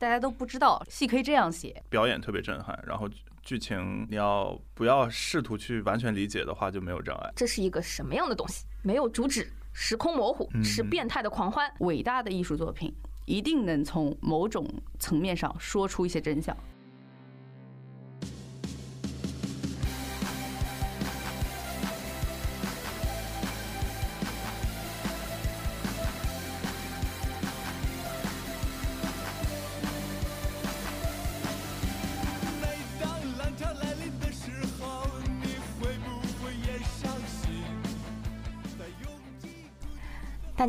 大家都不知道戏可以这样写。表演特别震撼，然后剧情你要不要试图去完全理解的话，就没有障碍。这是一个什么样的东西？没有主旨，时空模糊，嗯是变态的狂欢。伟大的艺术作品一定能从某种层面上说出一些真相。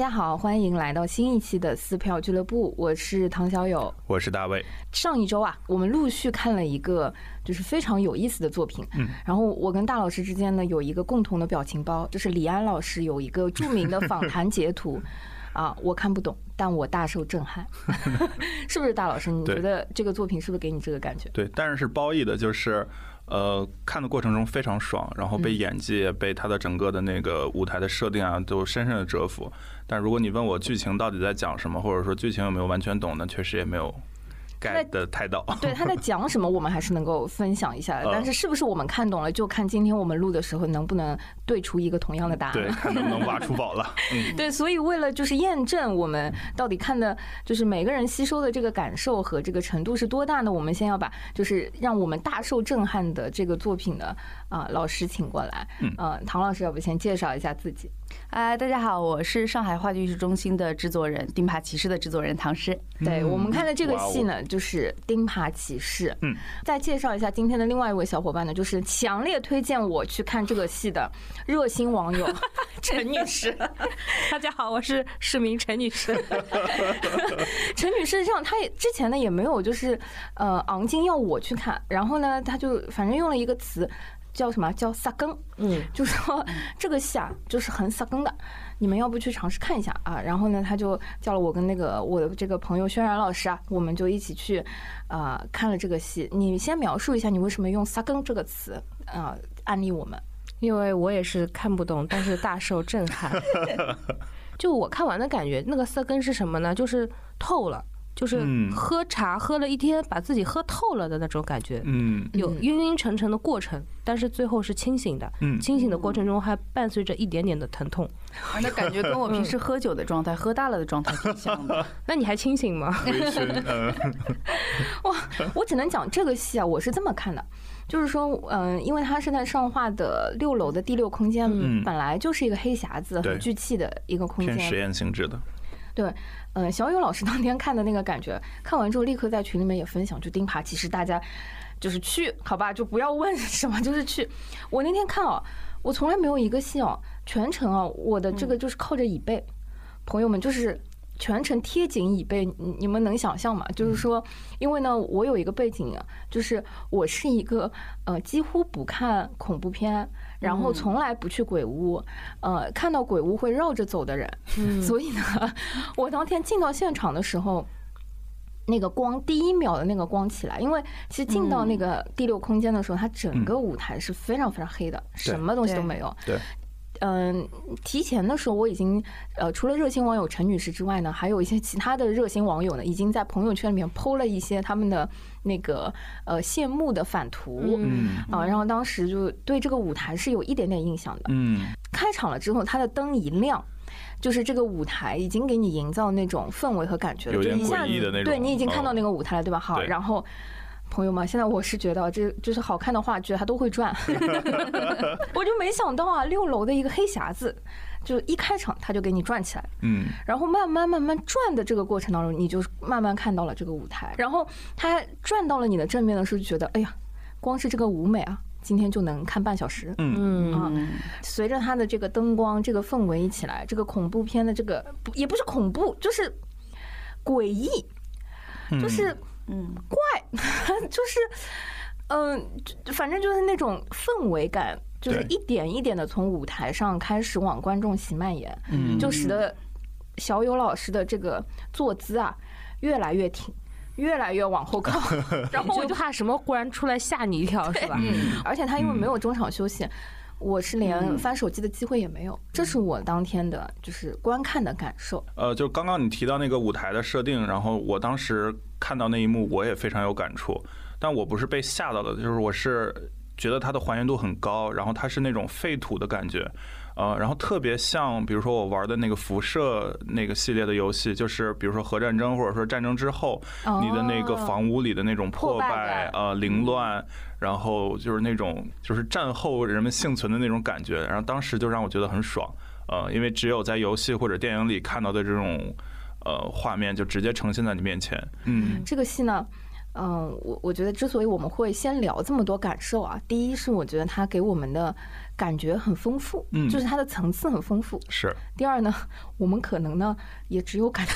家好，欢迎来到新一期的撕票俱乐部，我是唐小友。我是大卫，上一周啊，我们陆续看了一个就是非常有意思的作品，嗯，然后我跟大老师之间呢有一个共同的表情包，就是李安老师有一个著名的访谈截图。啊，我看不懂，但我大受震撼，是不是大老师？你觉得这个作品是不是给你这个感觉？对，但是是褒义的，就是呃，看的过程中非常爽，然后被演技、被他的整个的那个舞台的设定啊，都深深的折服。但如果你问我剧情到底在讲什么，或者说剧情有没有完全懂呢，确实也没有的太到。对他在 讲什么，我们还是能够分享一下的。呃但是是不是我们看懂了，就看今天我们录的时候能不能对出一个同样的答案。对，看能不能挖出宝了。嗯，对，所以为了就是验证我们到底看的，就是每个人吸收的这个感受和这个程度是多大呢？我们先要把就是让我们大受震撼的这个作品的啊、老师请过来。嗯呃，唐老师，要不先介绍一下自己？哎，大家好，我是上海话剧艺术中心的制作人，《钉耙骑士》的制作人唐诗。对我们看的这个戏呢，就是《钉耙骑士》。嗯，再介绍一下今天的另外一位小伙伴呢，就是强烈推荐我去看这个戏的热心网友 陈女士。大家好，我是市民陈女士。陈女士这样，她也之前呢也没有就是呃昂金要我去看，然后呢，她就反正用了一个词叫什么叫撒更，嗯，就说这个戏啊就是很撒更的，你们要不去尝试看一下啊？然后呢，他就叫了我跟那个我的这个朋友轩然老师啊，我们就一起去啊、呃看了这个戏。你先描述一下你为什么用撒更这个词啊、呃安利我们？因为我也是看不懂，但是大受震撼。就我看完的感觉，那个色根是什么呢？就是透了，就是嗯喝茶喝了一天，把自己喝透了的那种感觉。嗯有晕晕沉沉的过程，但是最后是清醒的。嗯清醒的过程中还伴随着一点点的疼痛。那感觉跟我平时喝酒的状态、喝大了的状态挺 像的。那你还清醒吗？微醺，呃，我只能讲这个戏啊，我是这么看的，就是说，嗯、因为它是在上画的六楼的第六空间，嗯本来就是一个黑匣子、对很聚气的一个空偏实。验性质的。对，嗯、小友老师当天看的那个感觉，看完之后立刻在群里面也分享，就钉耙，其实大家就是去，好吧，就不要问 什么，就是去。我那天看哦，我从来没有一个戏哦，全程啊，我的这个就是靠着椅背，朋友们就是。全程贴紧椅背，你你们能想象吗？就是说，因为呢，我有一个背景啊，就是我是一个呃几乎不看恐怖片，然后从来不去鬼屋，呃，看到鬼屋会绕着走的人。所以呢，我当天进到现场的时候。那个光第一秒的那个光起来，因为其实进到那个第六空间的时候，它整个舞台是非常非常黑的，什么东西都没有。对，嗯，提前的时候我已经呃，除了热心网友陈女士之外呢，还有一些其他的热心网友呢，已经在朋友圈里面剖了一些他们的那个呃谢幕的反图。嗯啊，然后当时就对这个舞台是有一点点印象的。嗯开场了之后，它的灯一亮，就是这个舞台已经给你营造那种氛围和感觉了，就一下子对你已经看到嗯那个舞台了，对吧？好，然后。朋友们，现在我是觉得这就是好看的话剧，它都会转。我就没想到啊，六楼的一个黑匣子，就一开场它就给你转起来，嗯。然后慢慢慢慢转的这个过程当中，你就慢慢看到了这个舞台，然后它转到了你的正面的时候，就觉得哎呀，光是这个舞美啊，今天就能看半小时。嗯。啊嗯，随着它的这个灯光、这个氛围一起来，这个恐怖片的这个不也不是恐怖，就是诡异，就是嗯怪，就是嗯、就反正就是那种氛围感，就是一点一点的从舞台上开始往观众席蔓延，嗯就使得小友老师的这个坐姿啊越来越挺。越来越往后靠，然后我就就怕什么忽然出来吓你一跳，是吧？嗯而且他因为没有中场休息，我是连翻手机的机会也没有。这是我当天的就是观看的感受。呃，就刚刚你提到那个舞台的设定，然后我当时看到那一幕，我也非常有感触。但我不是被吓到的，就是我是觉得它的还原度很高，然后它是那种废土的感觉。呃，然后特别像，比如说我玩的那个辐射那个系列的游戏，就是比如说核战争或者说战争之后，你的那个房屋里的那种破破败呃凌乱，然后就是那种就是战后人们幸存的那种感觉，然后当时就让我觉得很爽。呃，因为只有在游戏或者电影里看到的这种呃画面，就直接呈现在你面前。嗯这个戏呢，嗯，我我觉得之所以我们会先聊这么多感受啊，第一是我觉得它给我们的感觉很丰富，嗯就是它的层次很丰富。是，第二呢，我们可能呢也只有感觉。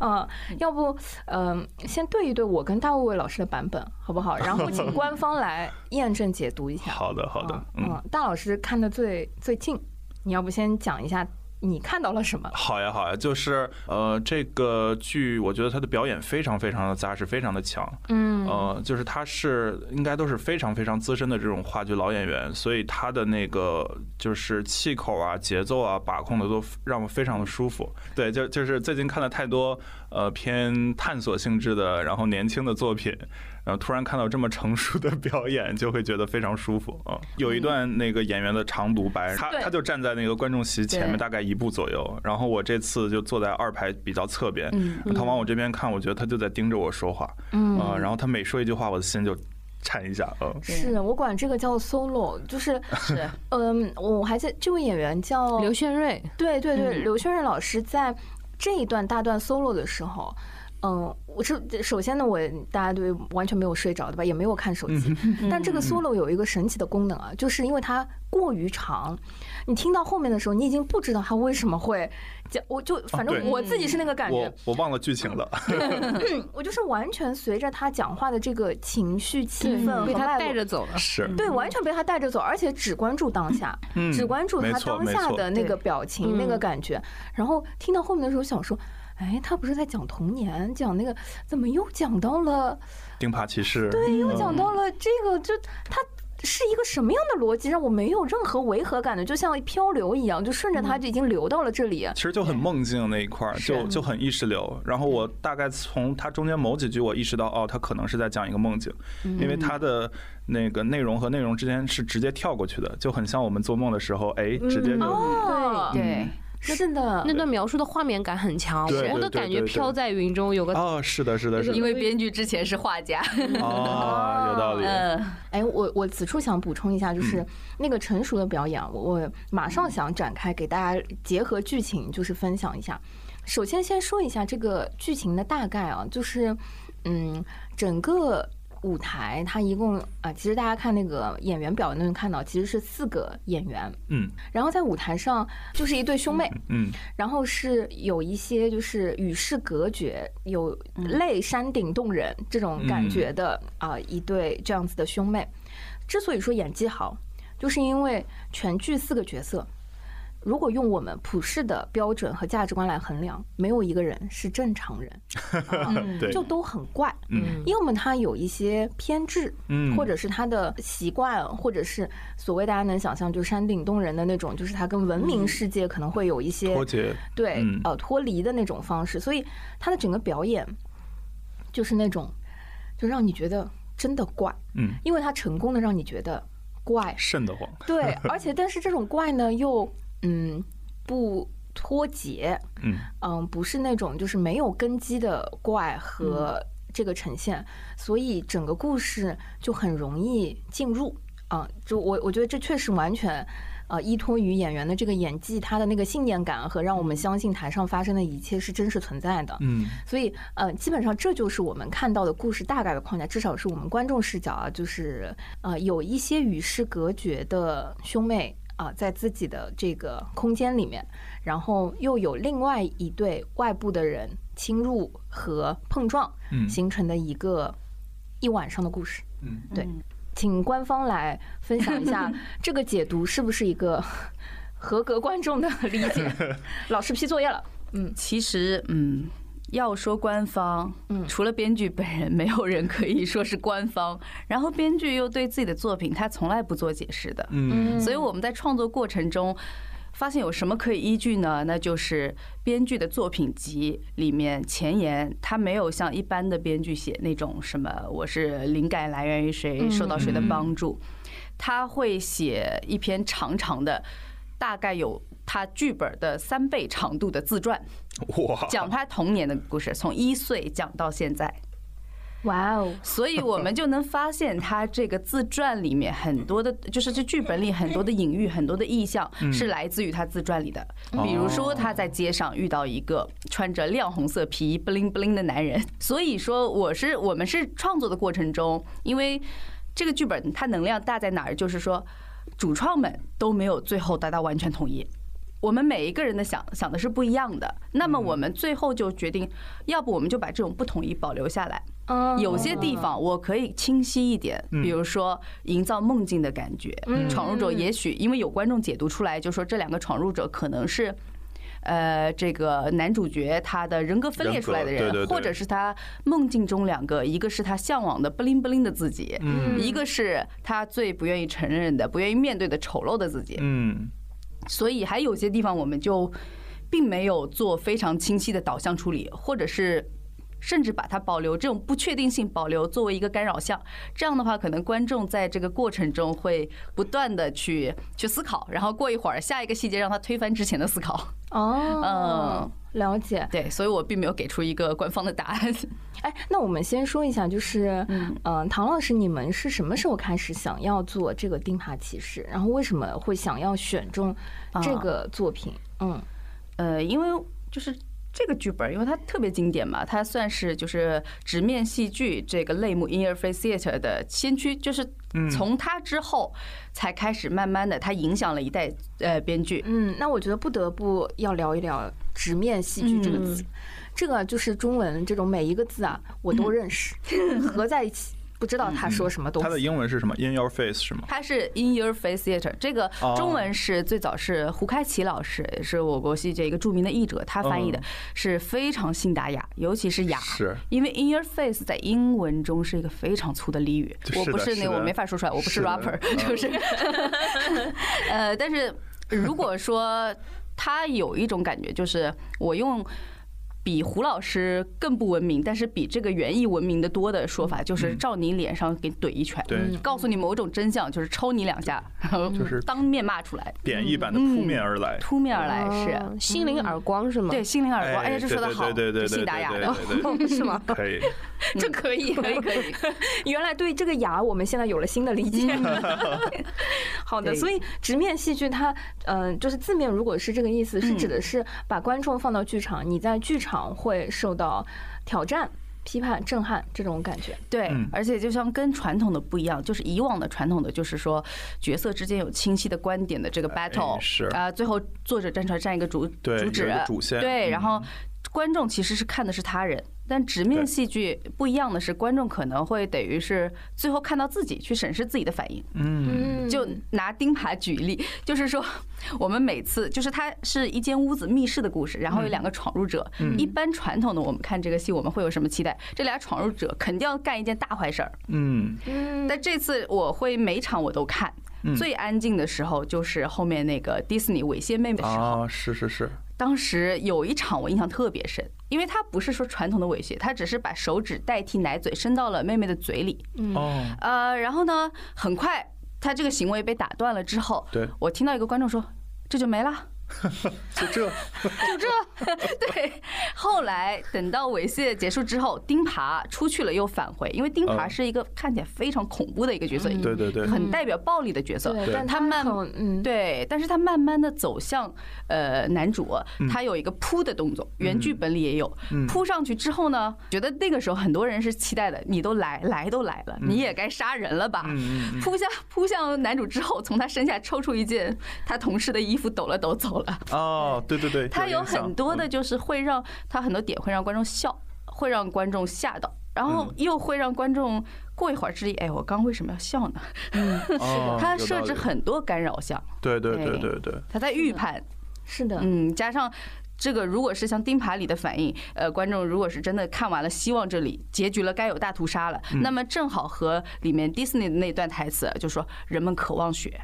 嗯，要不，嗯、先对一对我跟大卫卫老师的版本，好不好？然后请官方来验证解读一下。好的好的。嗯，大老师看的最最近，你要不先讲一下你看到了什么？好呀，好呀，就是呃，这个剧我觉得他的表演非常非常的扎实，非常的强。嗯呃，就是他是应该都是非常非常资深的这种话剧老演员，所以他的那个就是气口啊、节奏啊把控的都让我非常的舒服。对，就就是最近看了太多呃偏探索性质的，然后年轻的作品。然后突然看到这么成熟的表演，就会觉得非常舒服啊！有一段那个演员的长独白，他他就站在那个观众席前面大概一步左右，然后我这次就坐在二排比较侧边，嗯他往我这边看，我觉得他就在盯着我说话，嗯啊，然后他每说一句话，我的心就颤一下，嗯，是我管这个叫 solo，就是 是嗯，我还在这位演员叫刘炫瑞，对对对，嗯刘炫瑞老师在这一段大段 solo 的时候，嗯，我是首先呢，我大家对完全没有睡着对吧？也没有看手机，但这个 solo 有一个神奇的功能啊，就是因为它过于长，你听到后面的时候，你已经不知道他为什么会讲，我就反正我自己是那个感觉我，我忘了剧情了，我就是完全随着他讲话的这个情绪气氛被他带着走了。是，对，完全被他带着走，而且只关注当下，嗯只关注他当下的那个表情、那个嗯感觉。然后听到后面的时候，想说，哎，他不是在讲童年，讲那个，怎么又讲到了？钉耙骑士，对，又嗯讲到了这个，就他。是一个什么样的逻辑，让我没有任何违和感的，就像漂流一样，就顺着它就已经流到了这里。其实就很梦境那一块儿，就就很意识流。然后我大概从它中间某几句，我意识到，哦，它可能是在讲一个梦境，因为它的那个内容和内容之间是直接跳过去的，就很像我们做梦的时候，哎，直接就哦，对，是的，那段描述的画面感很强，我都感觉飘在云中，有个哦，是的，是的，是的，因为编剧之前是画家，哦，有道理，嗯，哎，我我此处想补充一下，就是那个成熟的表演，我我马上想展开给大家结合剧情，就是分享一下。首先先说一下这个剧情的大概啊，就是嗯，整个舞台它一共啊，其实大家看那个演员表能看到，其实是四个演员，嗯。然后在舞台上就是一对兄妹，嗯然后是有一些就是与世隔绝，有泪山顶洞人这种感觉的啊、一对这样子的兄妹。之所以说演技好，就是因为全剧四个角色，如果用我们普世的标准和价值观来衡量，没有一个人是正常人，啊对，就都很怪。嗯。要么他有一些偏执，嗯，或者是他的习惯，或者是所谓大家能想象，就山顶洞人的那种，就是他跟文明世界可能会有一些脱节，对嗯。呃脱离的那种方式，所以他的整个表演就是那种就让你觉得真的怪，嗯，因为他成功的让你觉得怪，瘆得慌，对，而且但是这种怪呢又嗯不脱节，嗯嗯，不是那种就是没有根基的怪和这个呈现，所以整个故事就很容易进入啊。就我我觉得这确实完全。呃，依托于演员的这个演技，他的那个信念感和让我们相信台上发生的一切是真实存在的。嗯所以，呃，基本上这就是我们看到的故事大概的框架，至少是我们观众视角啊，就是呃，有一些与世隔绝的兄妹啊、在自己的这个空间里面，然后又有另外一对外部的人侵入和碰撞，嗯形成的一个一晚上的故事。嗯，对，请官方来分享一下 这个解读是不是一个合格观众的理解？老师批作业了。嗯其实，嗯，要说官方，嗯除了编剧本人，没有人可以说是官方。然后编剧又对自己的作品，他从来不做解释的，嗯所以我们在创作过程中。发现有什么可以依据呢？那就是编剧的作品集里面前言，他没有像一般的编剧写那种什么我是灵感来源于谁，受到谁的帮助，他会写一篇长长的，大概有他剧本的三倍长度的自传，哇，讲他童年的故事，从一岁讲到现在。哇哦，所以我们就能发现，他这个自传里面很多的，就是这剧本里很多的隐喻、很多的意象是来自于他自传里的。比如说，他在街上遇到一个穿着亮红色皮衣、不灵不灵的男人。所以说，我是我们是创作的过程中，因为这个剧本它能量大在哪儿？就是说，主创们都没有最后达到完全统一。我们每一个人的想想的是不一样的，那么我们最后就决定，要不我们就把这种不统一保留下来。嗯有些地方我可以清晰一点，比如说营造梦境的感觉。闯入者也许因为有观众解读出来，就说这两个闯入者可能是。呃，这个男主角他的人格分裂出来的人，对对对或者是他梦境中两个，一个是他向往的不灵不灵的自己，嗯一个是他最不愿意承认的、不愿意面对的丑陋的自己。嗯所以还有些地方我们就并没有做非常清晰的导向处理，或者是甚至把它保留这种不确定性保留作为一个干扰项。这样的话，可能观众在这个过程中会不断的去去思考，然后过一会儿下一个细节让他推翻之前的思考。哦，了解。对，所以我并没有给出一个官方的答案。哎，那我们先说一下，就是，嗯嗯，唐老师，你们是什么时候开始想要做这个钉耙骑士？然后为什么会想要选中这个作品？嗯呃，因为就是这个剧本，因为它特别经典嘛，它算是就是直面戏剧这个类目 interface theater 的先驱，就是从它之后才开始慢慢的，它影响了一代呃编剧。嗯，那我觉得不得不要聊一聊直面戏剧这个词。这个就是中文这种每一个字啊，我都认识，合在一起不知道他说什么东西。他的。英文是什么？In your face 是吗？他是 in your face theater，这个哦中文是最早是胡开奇老师，也是我国戏剧一个著名的译者，他翻译的嗯是非常信达雅，尤其是雅。是因为 in your face 在英文中是一个非常粗的俚语，我不是那我没法说出来，我不是 rapper，嗯就是，呃，但是如果说他有一种感觉，就是我用。比胡老师更不文明，但是比这个园艺文明的多的说法，就是照你脸上给怼一拳，对告诉你某种真相，就是抽你两下，然后就是当面骂出来，贬义版的扑面而来。扑面而来是，哦心灵耳光是吗？对，心灵耳光，哎呀，这说的好，对对对对对信达雅的，对对 对是吗？可以，这可以，可以可以，原来对这个雅，我们现在有了新的理解。好的，所以直面戏剧它，嗯，就是字面如果是这个意思，是指的是把观众放到剧场，你在剧场会受到挑战、批判、震撼这种感觉。对嗯，而且就像跟传统的不一样，就是以往的传统的就是说角色之间有清晰的观点的这个 battle，哎是啊，最后作者站出来站一个主主旨主线对，然后嗯观众其实是看的是他人。但直面戏剧不一样的是，观众可能会等于是最后看到自己去审视自己的反应。嗯，就拿钉耙举例，就是说，我们每次就是它是一间屋子密室的故事，然后有两个闯入者。一般传统的我们看这个戏，我们会有什么期待？这俩闯入者肯定要干一件大坏事儿。嗯，嗯但这次我会每场我都看，最安静的时候就是后面那个迪士尼猥亵妹妹的时候。啊，是是是，当时有一场我印象特别深，因为他不是说传统的猥亵，他只是把手指代替奶嘴伸到了妹妹的嘴里。哦，呃，然后呢，很快他这个行为被打断了之后，对，我听到一个观众说：“这就没了。就这，” 就这。对，后来等到猥亵结束之后，钉耙出去了又返回，因为钉耙嗯。是一个看起来非常恐怖的一个角色，对对对，很代表暴力的角色。对，但他他慢嗯，对，但是他慢慢的走向呃男主，嗯。他有一个扑的动作，原剧本里也有。嗯。扑上去之后呢，觉得那个时候很多人是期待的，你都来来都来了，你也该杀人了吧？扑向扑向男主之后，从他身下抽出一件他同事的衣服，抖了抖走了。哦，对对对，他有很多的，嗯。就是会让他很多点会让观众笑，会让观众吓到，然后嗯。又会让观众过一会儿质疑：哎，我刚为什么要笑呢？哦他设置很多干扰项，对对对对对。对，他在预判。是的，嗯，加上这个，如果是像钉耙里的反应，呃，观众如果是真的看完了，希望这里结局了，该有大屠杀了，那么正好和里面 Disney 的那段台词，就说人们渴望血。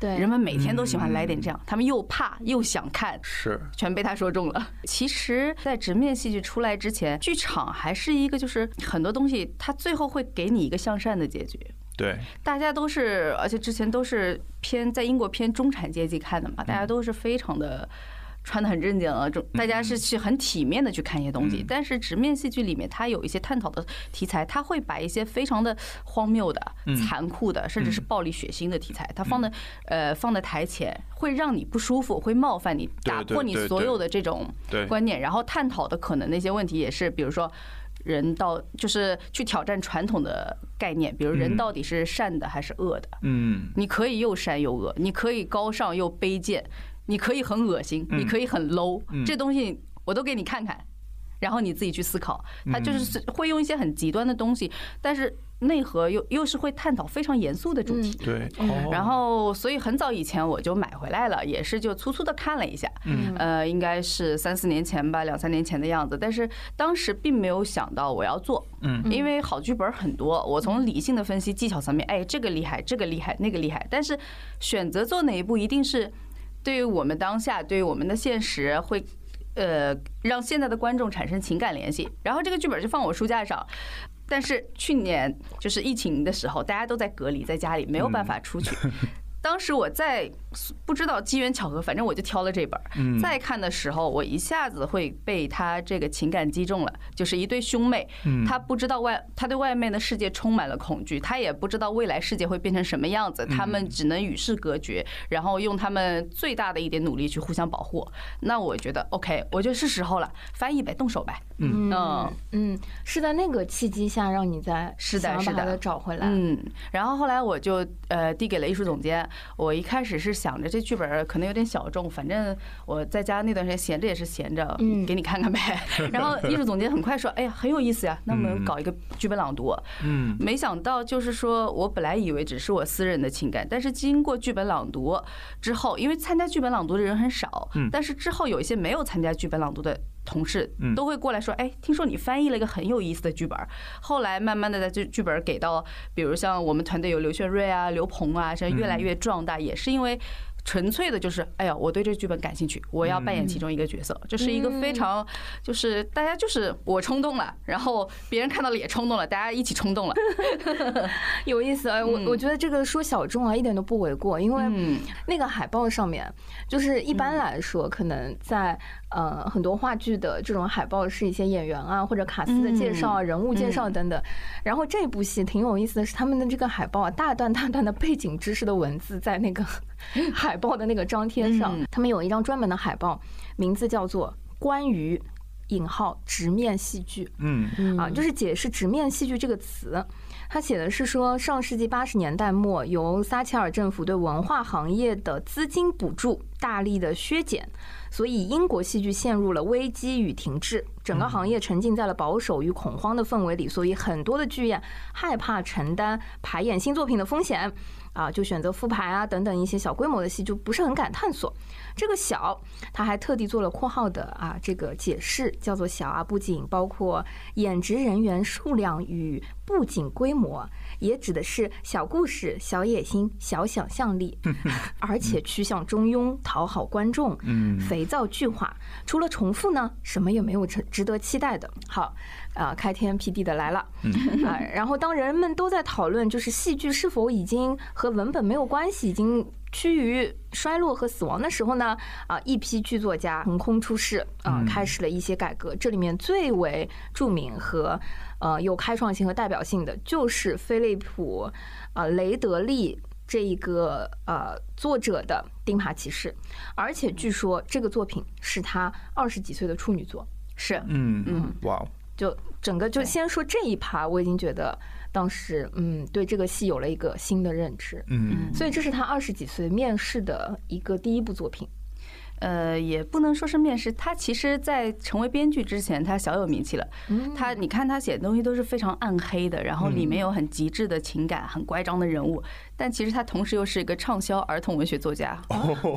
对人们每天都喜欢来点这样，他们又怕又想看，是全被他说中了。其实，在直面戏剧出来之前，剧场还是一个就是很多东西，它最后会给你一个向善的结局。对，大家都是，而且之前都是偏在英国偏中产阶级看的嘛，大家都是非常的。穿的很正经啊，就大家是去很体面的去看一些东西，嗯。但是直面戏剧里面，它有一些探讨的题材，它会把一些非常的荒谬的、嗯。残酷的，甚至是暴力血腥的题材，它放在呃放在台前，会让你不舒服，会冒犯你，打破你所有的这种，观念，然后探讨的可能那些问题也是，比如说。人到就是去挑战传统的概念，比如人嗯。到底是善的还是恶的？嗯，你可以又善又恶，你可以高尚又卑贱，你可以很恶心，嗯。你可以很 low，嗯。这东西我都给你看看，然后你自己去思考。他就是嗯会用一些很极端的东西，但是内核又又是会探讨非常严肃的主题。对，嗯。然后，所以很早以前我就买回来了，也是就粗粗的看了一下，嗯。呃，应该是三四年前吧，两三年前的样子。但是当时并没有想到我要做，嗯。因为好剧本很多，我从理性的分析技巧层面，哎，这个厉害，这个厉害，那个厉害。但是选择做哪一步，一定是对于我们当下，对于我们的现实会。呃，让现在的观众产生情感联系，然后这个剧本就放我书架上。但是去年就是疫情的时候，大家都在隔离，在家里没有办法出去。当时我在不知道机缘巧合，反正我就挑了这本儿。嗯，再看的时候，我一下子会被他这个情感击中了。就是一对兄妹，嗯他不知道外，他对外面的世界充满了恐惧，他也不知道未来世界会变成什么样子，他们只能与世隔绝，然后用他们最大的一点努力去互相保护。那我觉得 OK，我觉得是时候了，翻译呗，动手呗。嗯嗯嗯，是在那个契机下让你在是的是的找回来。嗯，然后后来我就呃递给了艺术总监。我一开始是想着这剧本可能有点小众，反正我在家那段时间闲着也是闲着嗯，给你看看呗。然后艺术总监很快说：“哎呀，很有意思呀，那我们搞一个剧本朗读。”嗯没想到就是说我本来以为只是我私人的情感，但是经过剧本朗读之后，因为参加剧本朗读的人很少嗯，但是之后有一些没有参加剧本朗读的。同事嗯都会过来说：“哎，听说你翻译了一个很有意思的剧本。”后来慢慢的，在剧剧本给到，比如像我们团队有刘炫瑞啊、刘鹏啊，这越来越壮大，也是因为纯粹的就是，哎呀，我对这个剧本感兴趣，我要扮演其中一个角色，这是一个非常就是大家就是我冲动了，然后别人看到了也冲动了，大家一起冲动了。有意思哎，我嗯。我觉得这个说小众啊一点都不为过，因为嗯。那个海报上面，就是一般来说，可能在呃很多话剧的这种海报是一些演员啊或者卡斯的介绍啊、人物介绍等等。然后这部戏挺有意思的是，他们的这个海报啊，大段大段的背景知识的文字在那个 海报的那个张贴上嗯，他们有一张专门的海报，名字叫做《关于引号直面戏剧》。嗯啊，就是解释“直面戏剧”这个词。他写的是说，上世纪八十年代末，由撒切尔政府对文化行业的资金补助大力的削减，所以英国戏剧陷入了危机与停滞，整个行业沉浸在了保守与恐慌的氛围里，所以很多的剧院害怕承担排演新作品的风险。啊，就选择复排啊等等一些小规模的戏，就不是很敢探索。这个小，他还特地做了括号的啊这个解释，叫做小啊，不仅包括演职人员数量与布景规模，也指的是小故事、小野心、小想象力，而且趋向中庸，讨好观众，嗯肥皂剧化。除了重复呢，什么也没有值值得期待的。好，啊，开天辟地的来了，啊，然后当人们都在讨论，就是戏剧是否已经和文本没有关系，已经趋于衰落和死亡的时候呢，啊，一批剧作家横空出世，啊，嗯开始了一些改革。这里面最为著名和呃有开创性和代表性的，就是菲利普啊雷德利。这一个呃作者的《钉耙骑士》，而且据说这个作品是他二十几岁的处女作。是，嗯嗯，哇哦，就整个就先说这一趴，我已经觉得当时嗯对这个戏有了一个新的认知，嗯。所以这是他二十几岁面试的一个第一部作品。呃，也不能说是面试，他其实，在成为编剧之前，他小有名气了。嗯。他，你看他写的东西都是非常暗黑的，然后里面有很极致的情感，很乖张的人物，但其实他同时又是一个畅销儿童文学作家，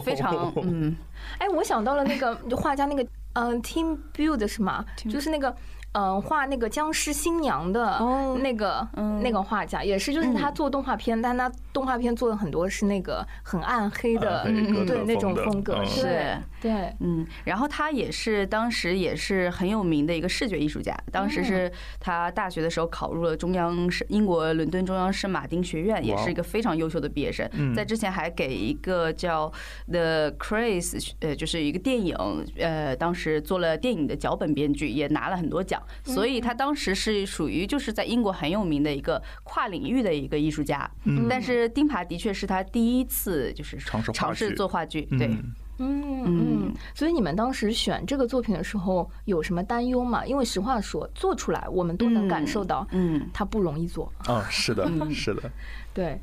非常嗯，哎，我想到了那个画家那个嗯、呃 Team Build 是吗？Team- 就是那个嗯画那个僵尸新娘的哦那个嗯。那个画家，也是就是他嗯。做动画片，但他动画片做的很多是那个很暗黑的对那种风格，是对，嗯，然后他也是当时也是很有名的一个视觉艺术家，当时是他大学的时候考入了中央是英国伦敦中央圣马丁学院，也是一个非常优秀的毕业生。嗯。在之前还给一个叫 The Craze，呃，就是一个电影，呃，当时做了电影的脚本编剧，也拿了很多奖，所以他当时是属于就是在英国很有名的一个跨领域的一个艺术家。嗯。但是丁爬的确是他第一次就是尝试尝试做话剧，对。嗯嗯嗯。嗯，所以你们当时选这个作品的时候有什么担忧吗？因为实话说，做出来我们都能感受到，嗯，它不容易做。啊，是的，嗯。是的，对，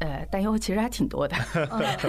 呃，担忧其实还挺多的。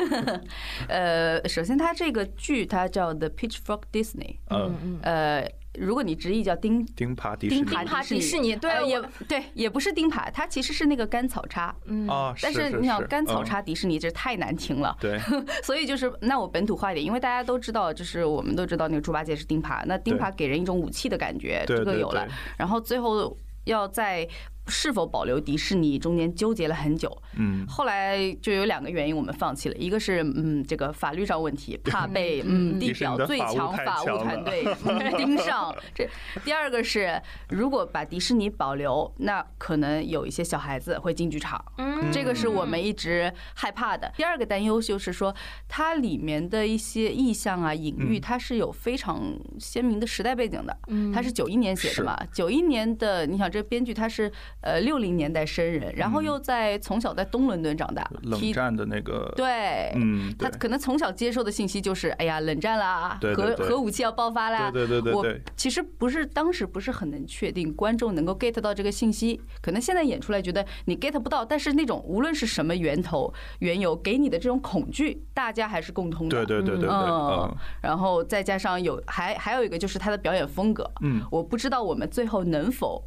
呃，首先它这个剧它叫 The Pitchfork Disney，嗯，嗯。呃，如果你直译叫钉钉耙迪士尼。丁爬丁爬迪士尼对呃也对，也不是钉耙，它其实是那个甘草叉。嗯。啊，但是你想甘草嗯。叉迪士尼这太难听了，对，所以就是那我本土化一点，因为大家都知道，就是我们都知道那个猪八戒是钉耙，那钉耙给人一种武器的感觉，这个有了，然后最后要在是否保留迪士尼中间纠结了很久，嗯，后来就有两个原因，我们放弃了，一个是嗯这个法律上问题，怕被嗯地表最强法务团队嗯 盯上。这第二个是，如果把迪士尼保留，那可能有一些小孩子会进剧场，嗯这个是我们一直害怕的。第二个担忧就是说，它里面的一些意象啊、隐喻，嗯它是有非常鲜明的时代背景的。嗯他是九一年写的嘛？九一年的，你想这编剧他是呃六零年代生人，然后又在从小在东伦敦长大，冷战的那个，对，嗯，他可能从小接受的信息就是，哎呀，冷战啦，核核武器要爆发啦。对对对对我，其实不是当时不是很能确定观众能够 get 到这个信息，可能现在演出来觉得你 get 不到，但是那种无论是什么源头缘由给你的这种恐惧，大家还是共通的。对对对对对，嗯嗯，然后再加上有还还有一个就是他的表演风格，嗯我不知道我们最后能否。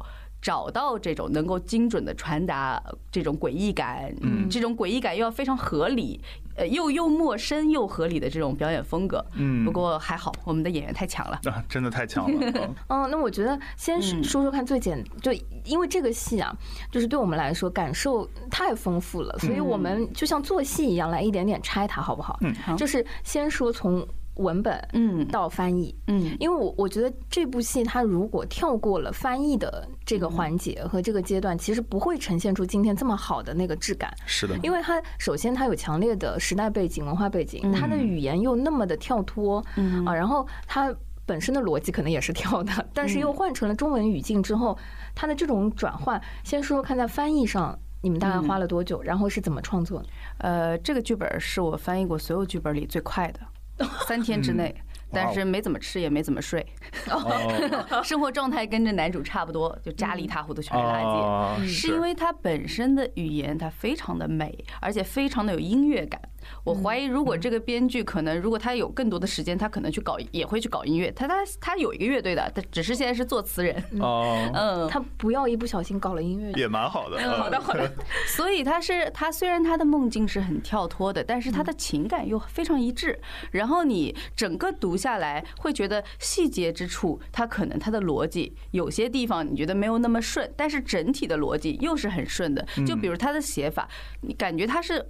找到这种能够精准的传达这种诡异感，嗯。这种诡异感又要非常合理，呃，又又陌生又合理的这种表演风格。嗯，不过还好，我们的演员太强了。啊，真的太强了，嗯 嗯，那我觉得先嗯。说说看最简，就因为这个戏啊，就是对我们来说感受太丰富了，所以我们就像做戏一样，来一点点拆它，好不好？嗯。好。就是先说从文本嗯到翻译，嗯因为我我觉得这部戏它如果跳过了翻译的这个环节和这个阶段，其实不会呈现出今天这么好的那个质感。是的，因为它首先它有强烈的时代背景、文化背景，它的语言又那么的跳脱嗯啊，然后它本身的逻辑可能也是跳的，但是又换成了中文语境之后，它的这种转换，先说说看在翻译上。你们大概花了多久？然后是怎么创作的？呃，这个剧本是我翻译过所有剧本里最快的，三天之内。但是没怎么吃，也没怎么睡，哦，生活状态跟着男主差不多，就家里一塌糊涂，全是垃圾。哦是因为他本身的语言它非常的美，而且非常的有音乐感。我怀疑，如果这个编剧可能，如果他有更多的时间，他可能去搞，也会去搞音乐。他他他有一个乐队的，他只是现在是作词人。哦，嗯，他不要一不小心搞了音乐。也蛮好的，好的嗯好的，所以他是他虽然他的梦境是很跳脱的，但是他的情感又非常一致。然后你整个读下来，会觉得细节之处，他可能他的逻辑有些地方你觉得没有那么顺，但是整体的逻辑又是很顺的。就比如他的写法，你感觉他是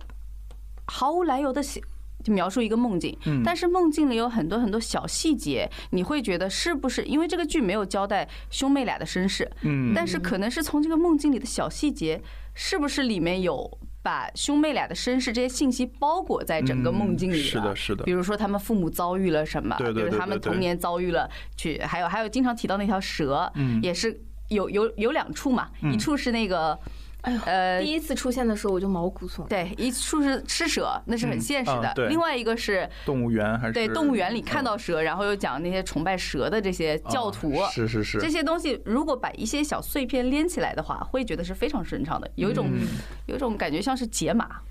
毫无来由的写。就描述一个梦境，嗯。但是梦境里有很多很多小细节，你会觉得是不是因为这个剧没有交代兄妹俩的身世，嗯，但是可能是从这个梦境里的小细节，是不是里面有把兄妹俩的身世这些信息包裹在整个梦境里是的，是的。比，如说他们父母遭遇了什么，对对对比如他们童年遭遇了去，还有还有经常提到那条蛇，嗯。也是有有有两处嘛，嗯。一处是那个哎呦，呃第一次出现的时候我就毛骨悚然。对，一处是吃蛇，那是很嗯现实的另外一个是动物园还是对动物园里看嗯到蛇，然后又讲那些崇拜蛇的这些教徒。啊是是是，这些东西如果把一些小碎片连起来的话，会觉得是非常顺畅的，有一种嗯有一种感觉像是解码。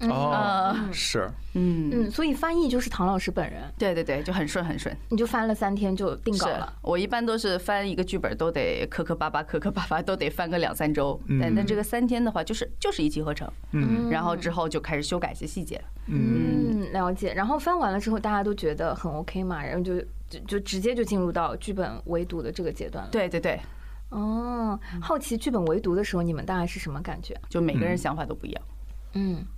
哦呃，是嗯，嗯，所以翻译就是唐老师本人，对对对，就很顺很顺。你就翻了三天就定稿了。我一般都是翻一个剧本都得磕磕巴巴、磕磕巴巴，都得翻个两三周。但嗯但这个三天的话，就是就是一气呵成，嗯然后之后就开始修改一些细节。嗯嗯，了解。然后翻完了之后，大家都觉得很 OK 嘛，然后就就就直接就进入到剧本围读的这个阶段了。，对对对，哦，好奇剧本围读的时候，你们大概是什么感觉？就每个人嗯想法都不一样。嗯，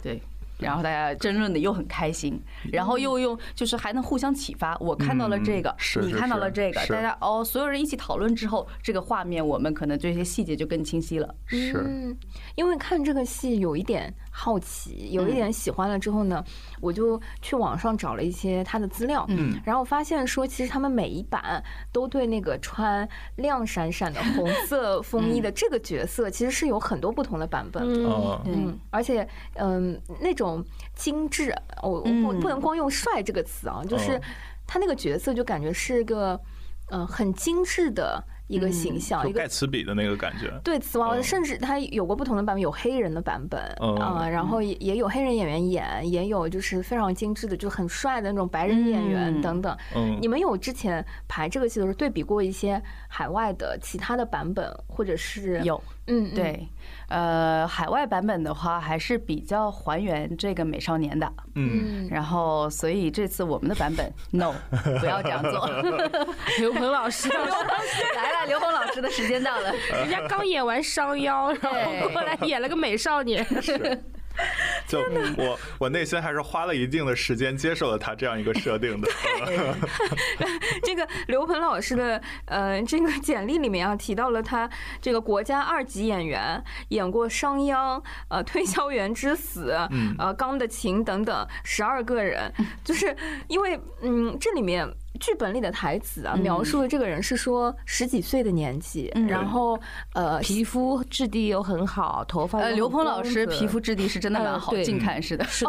对，然后大家争论的又很开心，然后又用就是还能互相启发。我看到了这个嗯，是你看到了这个，大家哦，所有人一起讨论之后，这个画面我们可能这些细节就更清晰了。是。嗯，因为看这个戏有一点好奇，有一点喜欢了之后呢，我就去网上找了一些他的资料，嗯。然后发现说，其实他们每一版都对那个穿亮闪闪的红色风衣 的这个角色，其实是有很多不同的版本。嗯，哦。嗯，而且，嗯，那种精致，我我不嗯。不能光用“帅”这个词啊，就是哦。他那个角色就感觉是个，呃，很精致的一个形象，一个就盖茨比的那个感觉。对瓷娃娃，嗯甚至它有过不同的版本，有黑人的版本嗯啊，然后也也有黑人演员演，也有就是非常精致的，就很帅的那种白人演员嗯等等。嗯你，们有之前排这个戏的时候对比过一些海外的其他的版本，或者是有嗯，嗯，对，呃，海外版本的话还是比较还原这个美少年的，嗯，嗯，然后所以这次我们的版本 no 不要这样做。刘鹏老师，来了，刘峰老师的时间到了。人家刚演完商鞅，然后过来演了个美少年，就我我内心还是花了一定的时间接受了他这样一个设定的。这个刘鹏老师的呃这个简历里面啊提到了他这个国家二级演员，演过商鞅、呃推销员之死、嗯呃钢的琴等等十二个人，就是因为嗯这里面。剧本里的台词啊，嗯。描述的这个人是说十几岁的年纪，嗯。然后呃，皮肤质地又很好，头发呃，刘鹏老师皮肤质地是真的蛮好，近看是的。是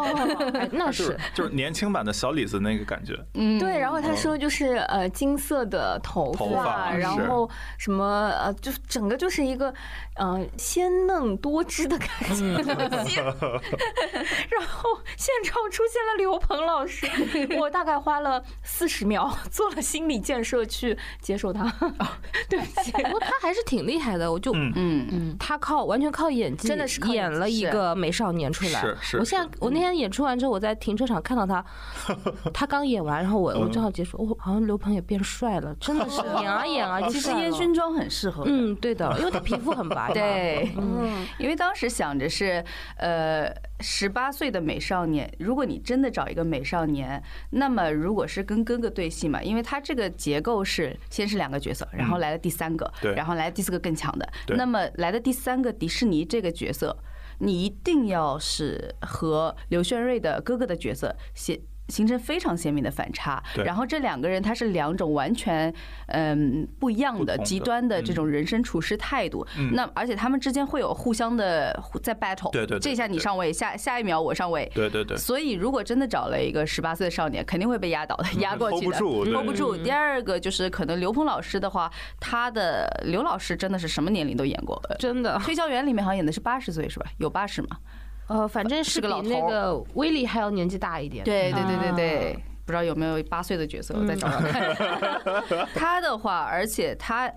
那 是是。就是年轻版的小李子那个感觉。嗯，对，然后他说就是呃金色的头头发然后什么呃，就整个就是一个呃鲜嫩多汁的感觉。然后现场出现了刘鹏老师，我大概花了四十秒 做了心理建设去接受他。对不起，不过他还是挺厉害的，我就嗯嗯，嗯，他靠完全靠演技，真的是演了一个美少年出来。是是我现在我那天演出完之后，我在停车场看到他，他刚演完，然后我我正好结束，我好像刘鹏也变帅了，真的是演啊演啊其实烟熏妆很适合。嗯，对的，因为他皮肤很白。对，嗯，因为当时想着是，呃，十八岁的美少年，如果你真的找一个美少年，那么如果是跟哥哥对戏嘛，因为他这个结构是先是两个角色，然后来了第三个，对然后来了第四个更强的，那么来的第三个迪士尼这个角色，你一定要是和刘轩瑞的哥哥的角色写。形成非常鲜明的反差，然后这两个人他是两种完全嗯不一样的极端的这嗯种人生处事态度。嗯那而且他们之间会有互相的在 battle，对对对这下你上位，下下一秒我上位。对对对，所以，如果真的找了一个十八岁的少年，肯定会被压倒的，压过去的嗯 hold 不住 hold 不住。嗯第二个就是可能刘鹏老师的话，他的刘老师真的是什么年龄都演过。呃真的，推销员里面好像演的是八十岁是吧？有八十吗？呃，反正是是比那个威利还要年纪大一点。对对对对对啊，不知道有没有八岁的角色，我再找找看。他的话，而且他。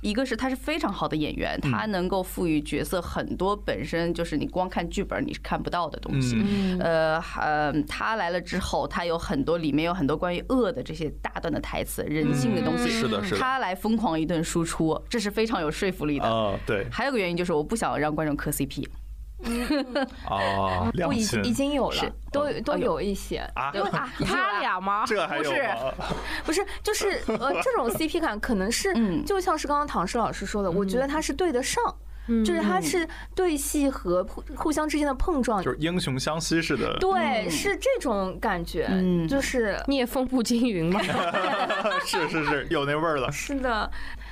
一个是他是非常好的演员，他能够赋予角色很多本身就是你光看剧本你是看不到的东西。嗯呃，呃，他来了之后，他有很多里面有很多关于恶的这些大段的台词、人性的东西，是的是的他来疯狂一顿输出，这是非常有说服力的。啊，对还有个原因就是我不想让观众磕 CP，啊，不已良心已经有了，都都哦有有一些。啊，他俩吗？这还有不是吗？不是，就是呃，这种 CP 感可能是嗯，就像是刚刚唐诗老师说的，我觉得他是对得上，嗯就是他是对戏和互互相之间的碰撞，就是英雄相惜似的，对，嗯是这种感觉，嗯就是聂风步惊云吗？是是是，有那味儿了。是的。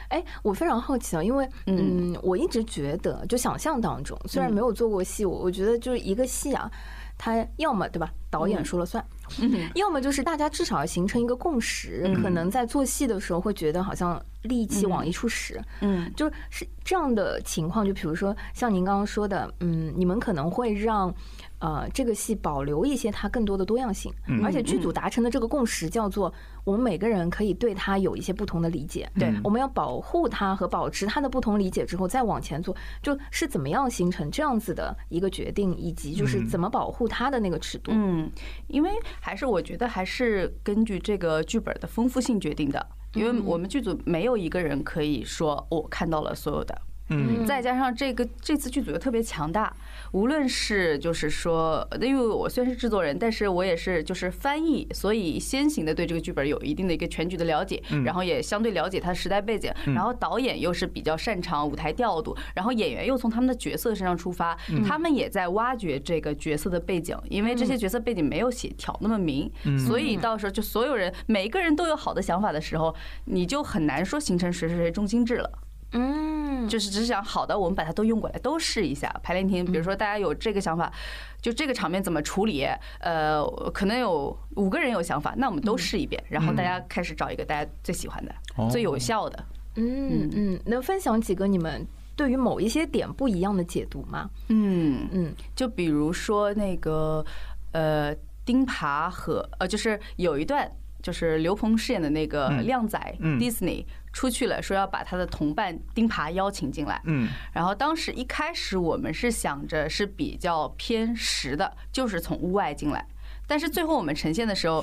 哎，我非常好奇啊，因为嗯。嗯，我一直觉得，就想象当中，虽然嗯。没有做过戏，我我觉得就是一个戏啊，它要么对吧，导演嗯。说了算，嗯要么就是大家至少要形成一个共识，嗯可能在做戏的时候会觉得好像力气嗯往一处使，嗯。就是这样的情况。就比如说像您刚刚说的，嗯，你们可能会让。呃，这个戏保留一些它更多的多样性，嗯。而且剧组达成的这个共识叫做，我们每个人可以对它有一些不同的理解，对嗯。我们要保护它和保持它的不同理解之后再往前做，就是怎么样形成这样子的一个决定，以及就是嗯。怎么保护它的那个尺度。嗯，因为还是我觉得还是根据这个剧本的丰富性决定的，因为我们剧组没有一个人可以说我看到了所有的，嗯。再加上这个这次剧组又特别强大，无论是就是说，因为我虽然是制作人，但是我也是就是翻译，所以先行的对这个剧本有一定的一个全局的了解，然后也相对了解它的时代背景，然后导演又是比较擅长舞台调度，然后演员又从他们的角色身上出发，他们也在挖掘这个角色的背景，因为这些角色背景没有写挑那么明，所以到时候就所有人每一个人都有好的想法的时候，你就很难说形成谁谁谁中心制了。嗯，就是只是想好的，我们把它都用过来，都试一下排练厅。比如说大家有这个想法，就这个场面怎么处理，呃，可能有五个人有想法，那我们都试一遍，然后大家开始找一个大家最喜欢的、哦最有效的。嗯嗯，能分享几个你们对于某一些点不一样的解读吗？嗯，嗯就比如说那个呃，钉耙和呃，就是有一段。就是刘鹏饰演的那个嗯靓仔嗯 Disney 出去了，说要把他的同伴钉耙邀请进来。嗯然后当时一开始我们是想着是比较偏实的，就是从屋外进来，但是最后我们呈现的时候。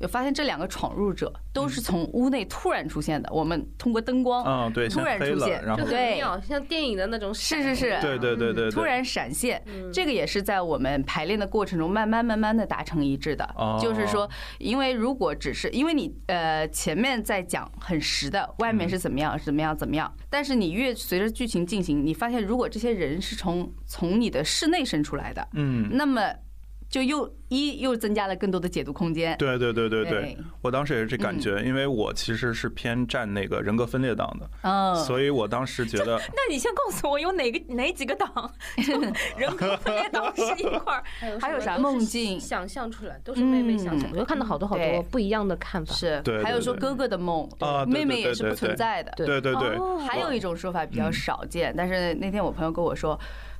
有发现这两个闯入者都是从屋内突然出现的，我们通过灯光嗯，对，突然出现然后就很对妙，像电影的那种是是是对对对对对，突然闪现，嗯这个也是在我们排练的过程中慢慢慢慢的达成一致的哦。就是说，因为如果只是因为你呃前面在讲很实的，外面是怎么样怎么样怎么样，但是你越随着剧情进行，你发现如果这些人是从从你的室内生出来的，嗯，那么就又一又增加了更多的解读空间。对对对对对。对，我当时也是这感嗯。觉，因为我其实是偏站那个人格分裂党的，嗯，所以我当时觉得，那你先告诉我有哪个 哪几个党，人格分裂党是一块儿，还有啥？梦境。想象出来，都是妹妹想象，嗯我就看到好多好多不一样的看法。是。对，还有说哥哥的梦，妹妹也是不存在的。对对对。还有一种说法比较嗯。少见，但是那天我朋友跟我说，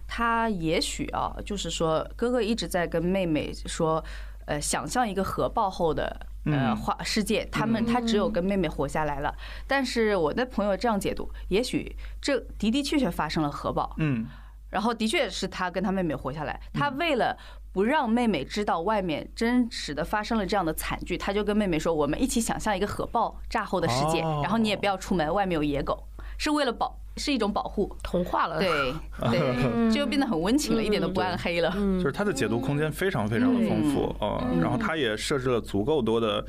他也许啊，就是说哥哥一直在跟妹妹说，呃，想象一个核爆后的。呃，嗯化世界，他们他只有跟妹妹活下来了。但是我的朋友这样解读，也许这的的确确发生了核爆，嗯然后的确是他跟他妹妹活下来。他为了不让妹妹知道外面真实的发生了这样的惨剧，他就跟妹妹说：“我们一起想象一个核爆炸后的世界，哦然后你也不要出门，外面有野狗，是为了保，是一种保护。”同化了，对 对，就变得很温情了，一点都不暗黑了。嗯，就是它的解读空间非常非常的丰富啊，嗯。然后它也设置了足够多的，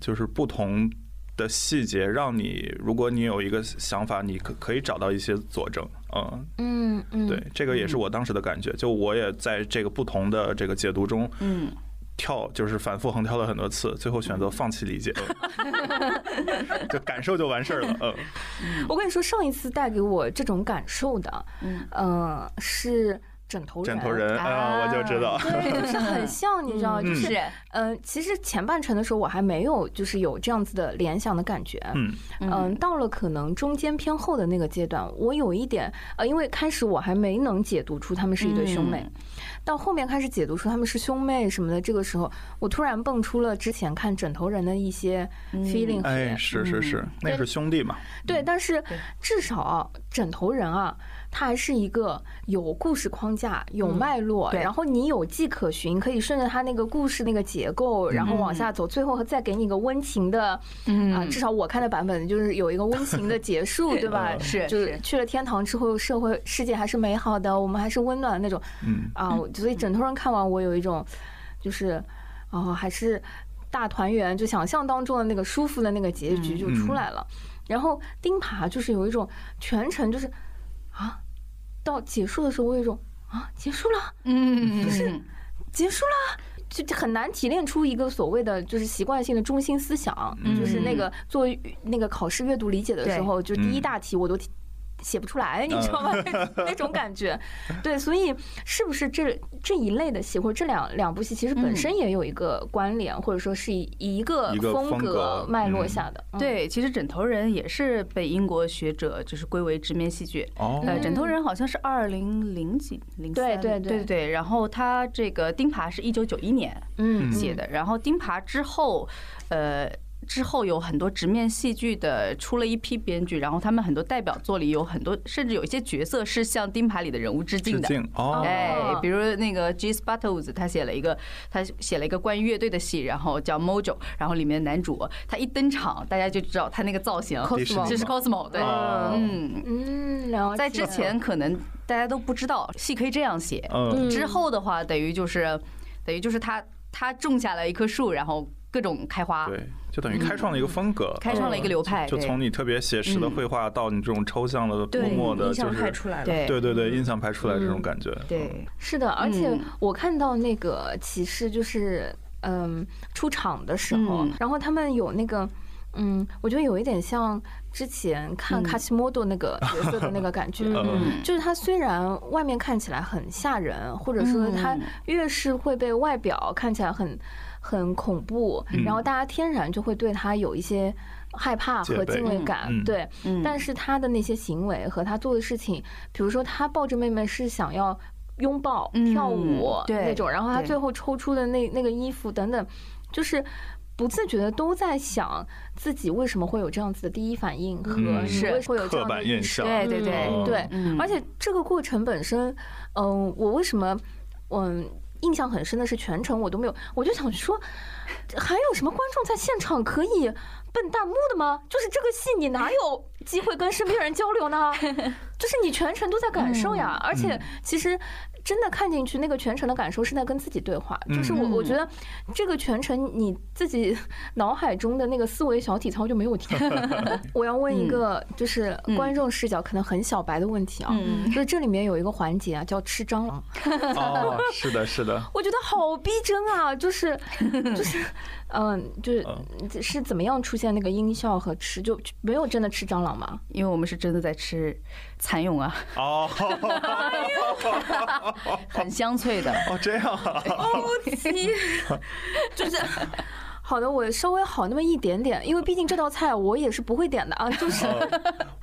就是不同的细节，让你如果你有一个想法，你可可以找到一些佐证，嗯，嗯嗯，对，这个也是我当时的感觉，就我也在这个不同的这个解读中嗯，跳，就是反复横跳了很多次，最后选择放弃理解，嗯 就感受就完事儿了，嗯。我跟你说，上一次带给我这种感受的，嗯。呃，是枕头人。枕头人啊，我就知道，对，就是很像，你知道，就嗯是是，呃，其实前半程的时候我还没有就是有这样子的联想的感觉，嗯。嗯，到了可能中间偏后的那个阶段，我有一点呃，因为开始我还没能解读出他们是一对兄妹，嗯。到后面开始解读出他们是兄妹什么的，这个时候我突然蹦出了之前看枕头人的一些 feeling 和哎，是是是，那是兄弟嘛，对，但是至少啊，枕头人啊，他还是一个有故事框架、有脉络，对然后你有迹可循，可以顺着它那个故事那个结构，然后往下走，最后再给你一个温情的嗯啊，至少我看的版本就是有一个温情的结束，对吧？是就是是去了天堂之后，社会世界还是美好的，我们还是温暖的那种嗯啊。所以枕头人看完，我有一种就是哦，还是大团圆，就想象当中的那个舒服的那个结局就出来了。然后钉耙就是有一种全程就是啊，到结束的时候，我有一种啊，结束了，嗯，是结束了。就就很难提炼出一个所谓的就是习惯性的中心思想，嗯就是那个做那个考试阅读理解的时候，就第一大题我都提写不出来，你知道吗？那种感觉。对，所以是不是这这一类的戏，或者这两两部戏，其实本身也有一个关联，或者说是一个一个风风格脉络嗯下的？嗯，对，其实《枕头人》也是被英国学者就是归为直面戏剧。哦，枕头人好像是二零零几零对对对对对对，然后他这个钉耙是一九九一年嗯写的，然后钉耙之后，呃。之后有很多直面戏剧的出了一批编剧，然后他们很多代表作里有很多，甚至有一些角色是向钉耙里的人物致敬的。致敬哦，哎，比如那个 G. Spartles，他写了一个，他写了一个关于乐队的戏，然后叫 Mojo，然后里面的男主他一登场，大家就知道他那个造型，，Cosmo，这是 Cosmo，对，哦嗯，嗯，然后。在之前可能大家都不知道戏可以这样写，嗯，之后的话等于就是等于就是他他种下了一棵树，然后各种开花，对，就等于开创了一个风格，开创了一个流派，对就从你特别写实的绘画到你这种抽象的、对默默的，印象就是派出来了。对对对对，印象派出来这种感觉，对，是的，而且嗯。我看到那个骑士就是嗯出场的时候嗯，然后他们有那个。嗯，我觉得有一点像之前看嗯。卡西莫多那个角色的那个感觉，嗯。就是他虽然外面看起来很吓人，或者说他嗯越是会被外表看起来很很恐怖，嗯。然后大家天然就会对他有一些害怕和敬畏感嗯，对。嗯，但是他的那些行为和他做的事情，比如说他抱着妹妹是想要拥抱、嗯跳舞对那种，然后他最后抽出的那那个衣服等等，就是。不自觉的都在想自己为什么会有这样子的第一反应和是为什么会有这样的板印象，对对对嗯。对，嗯。而且这个过程本身，嗯、我为什么嗯印象很深的是全程我都没有，我就想说，还有什么观众在现场可以蹦弹幕的吗？就是这个戏你哪有机会跟身边人交流呢？就是你全程都在感受呀，而且其实。真的看进去，那个全程的感受是在跟自己对话。就是我，我觉得这个全程你自己脑海中的那个思维小体操就没有停。我要问一个，就是观众视角可能很小白的问题啊，嗯。就是这里面有一个环节啊，叫吃蟑螂，哦，是的，是的，我觉得好逼真啊，就是就是，嗯，就是是怎么样出现那个音效和吃，就没有真的吃蟑螂吗？因为我们是真的在吃蚕蛹啊，哦，很香脆的。哦，这样啊，就是。好的，我稍微好那么一点点，因为毕竟这道菜我也是不会点的啊，就是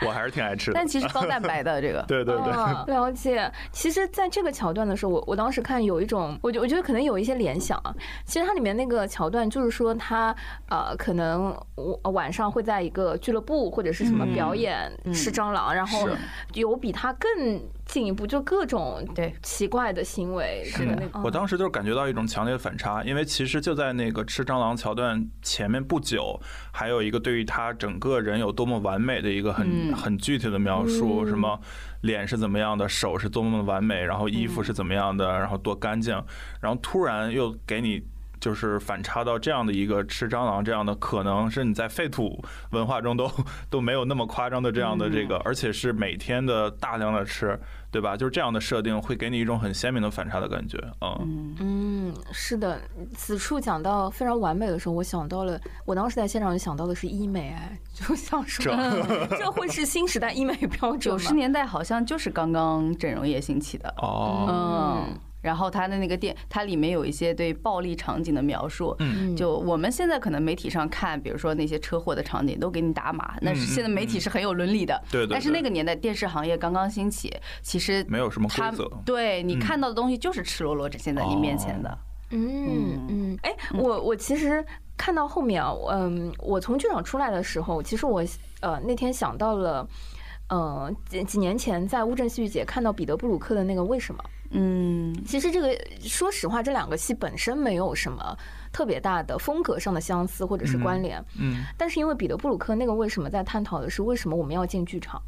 我还是挺爱吃的但，其实高蛋白的这个，对 对对，啊，了解。其实，在这个桥段的时候，我我当时看有一种，我觉我觉得可能有一些联想啊。其实它里面那个桥段就是说，他呃，可能我晚上会在一个俱乐部或者是什么表演吃蟑螂，然后有比他更进一步，就各种对奇怪的行为是的。我当时就是感觉到一种强烈的反差，因为其实就在那个吃蟑螂桥段前面不久，还有一个对于他整个人有多么完美的一个很嗯很具体的描述，什么脸是怎么样的，手是多么的完美，然后衣服是怎么样的，然后多干净，然后突然又给你。就是反差到这样的一个吃蟑螂这样的，可能是你在废土文化中都都没有那么夸张的这样的这个，而且是每天的大量的吃，对吧？就是这样的设定会给你一种很鲜明的反差的感觉，嗯，嗯，是的，此处讲到非常完美的时候，我想到了，我当时在现场就想到的是医美，哎，就想说 这会是新时代医美标准吗九十年代好像就是刚刚整容业兴起的，哦，嗯。然后它的那个电，它里面有一些对暴力场景的描述，嗯。就我们现在可能媒体上看，比如说那些车祸的场景都给你打码，那是现在媒体是很有伦理的，嗯。对对对但是那个年代电视行业刚刚兴起，其实没有什么规则，对你嗯。看到的东西就是赤裸裸展现在你面前的，嗯嗯，哎，我我其实看到后面啊，嗯，我从剧场出来的时候，其实我呃那天想到了，呃几几年前在乌镇戏剧节看到彼得布鲁克的那个为什么。嗯其实这个说实话，这两个戏本身没有什么特别大的风格上的相似或者是关联，嗯但是因为彼得布鲁克那个为什么在探讨的是为什么我们要进剧场。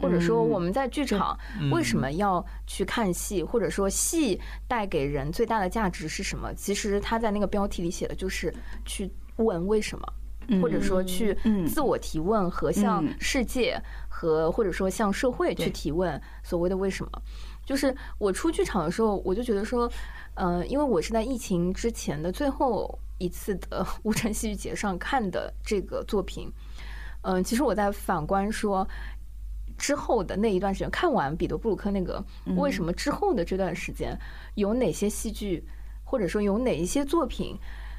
或者说我们在剧场为什么要去看戏，或者说戏带给人最大的价值是什么？其实他在那个标题里写的就是去问为什么，或者说去嗯自我提问和向嗯世界和或者说向社会去提问所谓的为什么。就是我出剧场的时候，我就觉得说，呃，因为我是在疫情之前的最后一次的 乌镇戏剧节上看的这个作品，嗯、其实我在反观说，之后的那一段时间，看完彼得布鲁克那个，为什么之后的这段时间有哪些戏剧，或者说有哪一些作品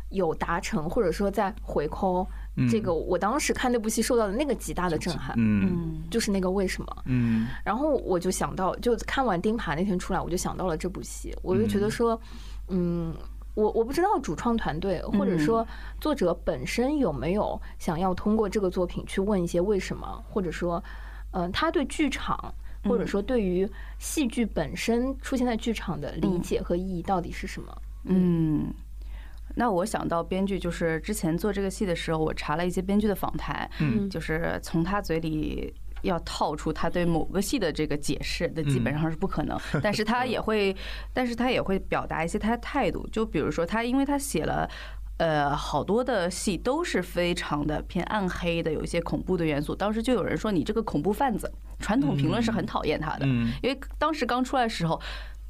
有达成，或者说在回扣这个我当时看那部戏受到的那个极大的震撼，嗯。嗯。就是那个为什么。嗯。然后我就想到，就看完钉耙那天出来，我就想到了这部戏，我就觉得说，嗯，我我不知道主创团队或者说作者本身有没有想要通过这个作品去问一些为什么，或者说，嗯、他对剧场。或者说，对于戏剧本身出现在剧场的理解和意义到底是什么？嗯，那我想到编剧，就是之前做这个戏的时候，我查了一些编剧的访谈，嗯就是从他嘴里。要套出他对某个戏的这个解释，那基本上是不可能。但是他也会，但是他也会表达一些他的态度。就比如说他，因为他写了。呃，好多的戏都是非常的偏暗黑的，有一些恐怖的元素。当时就有人说你这个恐怖贩子，传统评论是很讨厌他的，嗯因为当时刚出来的时候，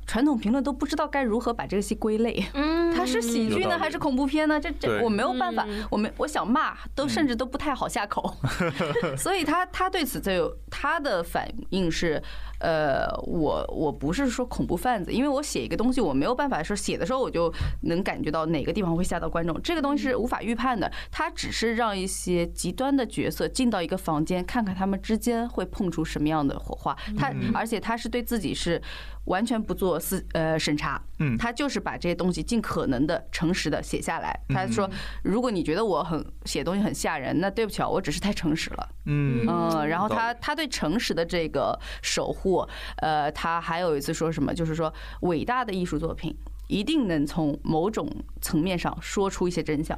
传统评论都不知道该如何把这个戏归类。嗯。它是喜剧呢还是恐怖片呢？这这我没有办法嗯，我没我想骂都甚至都不太好下口，所以他他对此就有他的反应是，呃，我我不是说恐怖贩子，因为我写一个东西，我没有办法说写的时候我就能感觉到哪个地方会吓到观众，这个东西是无法预判的，它只是让一些极端的角色进到一个房间，看看他们之间会碰出什么样的火花，他而且他是对自己是完全不做思呃审查，嗯他就是把这些东西尽可能的诚实的写下来。他说，如果你觉得我很写东西很吓人，那对不起啊，我只是太诚实了。嗯。嗯，然后他他对诚实的这个守护，呃，他还有一次说什么，就是说伟大的艺术作品一定能从某种层面上说出一些真相。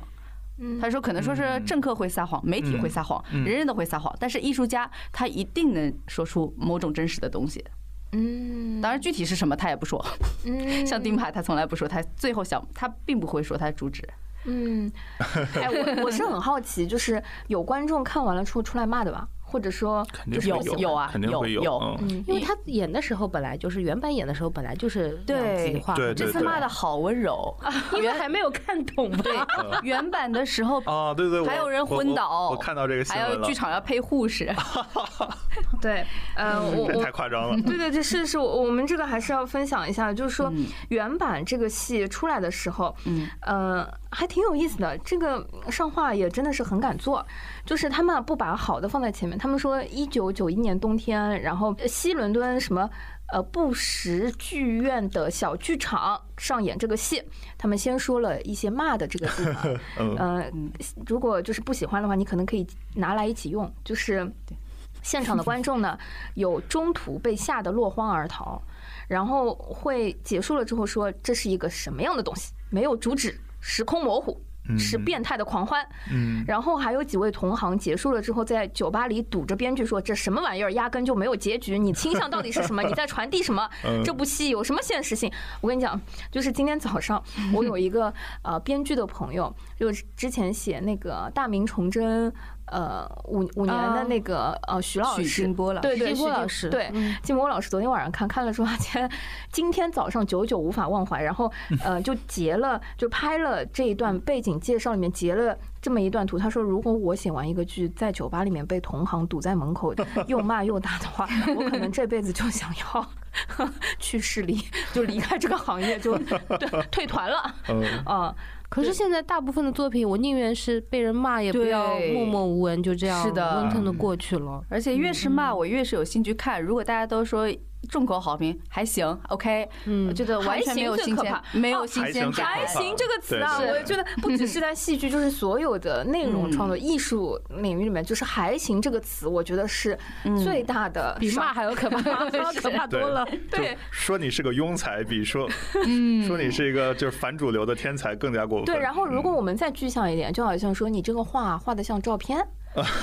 他说，可能说是嗯政客会撒谎，媒体会撒谎，嗯人人都会撒谎，但是艺术家他一定能说出某种真实的东西。嗯，当然，具体是什么他也不说。嗯像丁牌，他从来不说，他最后想，他并不会说他的主旨。嗯，哎，我我是很好奇，就是有观众看完了出出来骂的吧？或者说肯定有有啊肯定会有因为他演的时候本来就是原版演的时候本来就是两极化，对这次骂的好温柔，因为还没有看懂？对，原版的时候啊，对对，还有人昏倒我看到这个新还有，剧场要配护士，对，呃，我太夸张了。对对对，是是，我我们这个还是要分享一下，就是说嗯原版这个戏出来的时候，嗯，呃，还挺有意思的。这个上画也真的是很敢做，就是他们不把好的放在前面。他们说一九九一年冬天，然后西伦敦什么。呃，布什剧院的小剧场上演这个戏，他们先说了一些骂的这个地方，嗯呃，如果就是不喜欢的话，你可能可以拿来一起用。就是现场的观众呢，有中途被吓得落荒而逃，然后会结束了之后说这是一个什么样的东西，没有主旨，时空模糊。是变态的狂欢，嗯然后还有几位同行结束了之后，在酒吧里堵着编剧说：“这什么玩意儿，压根就没有结局，你倾向到底是什么？你在传递什么？这部戏有什么现实性？”我跟你讲，就是今天早上我有一个呃编剧的朋友，就之前写那个《大明崇祯》呃五五年的那个呃徐老许师。金波老师。对对许金波徐老师。对金波老师昨天晚上看看了之后，今天今天早上久久无法忘怀，然后 呃就截了就拍了这一段背景介绍里面截了。这么一段图，他说：“如果我写完一个剧，在酒吧里面被同行堵在门口，又骂又打的话，我可能这辈子就想要去世离，就离开这个行业，就对退团了。嗯。啊，可是现在大部分的作品，我宁愿是被人骂，也不要默默无闻，就这样是的温吞的过去了。而且越是骂我，越是有兴趣看。如果大家都说众口好评，还行，OK，嗯我觉得完全没有新鲜没有新鲜感。还行这个词啊，我觉得不只是在戏剧，就是所有的内容创作、艺术领域里面，就是“还行”这个词，我觉得是最大的比骂还要可怕，可怕多了。对说你是个庸才，比说嗯说你是一个就是反主流的天才更加过分。对。然后，如果我们再具象一点，就好像说你这个画画的像照片，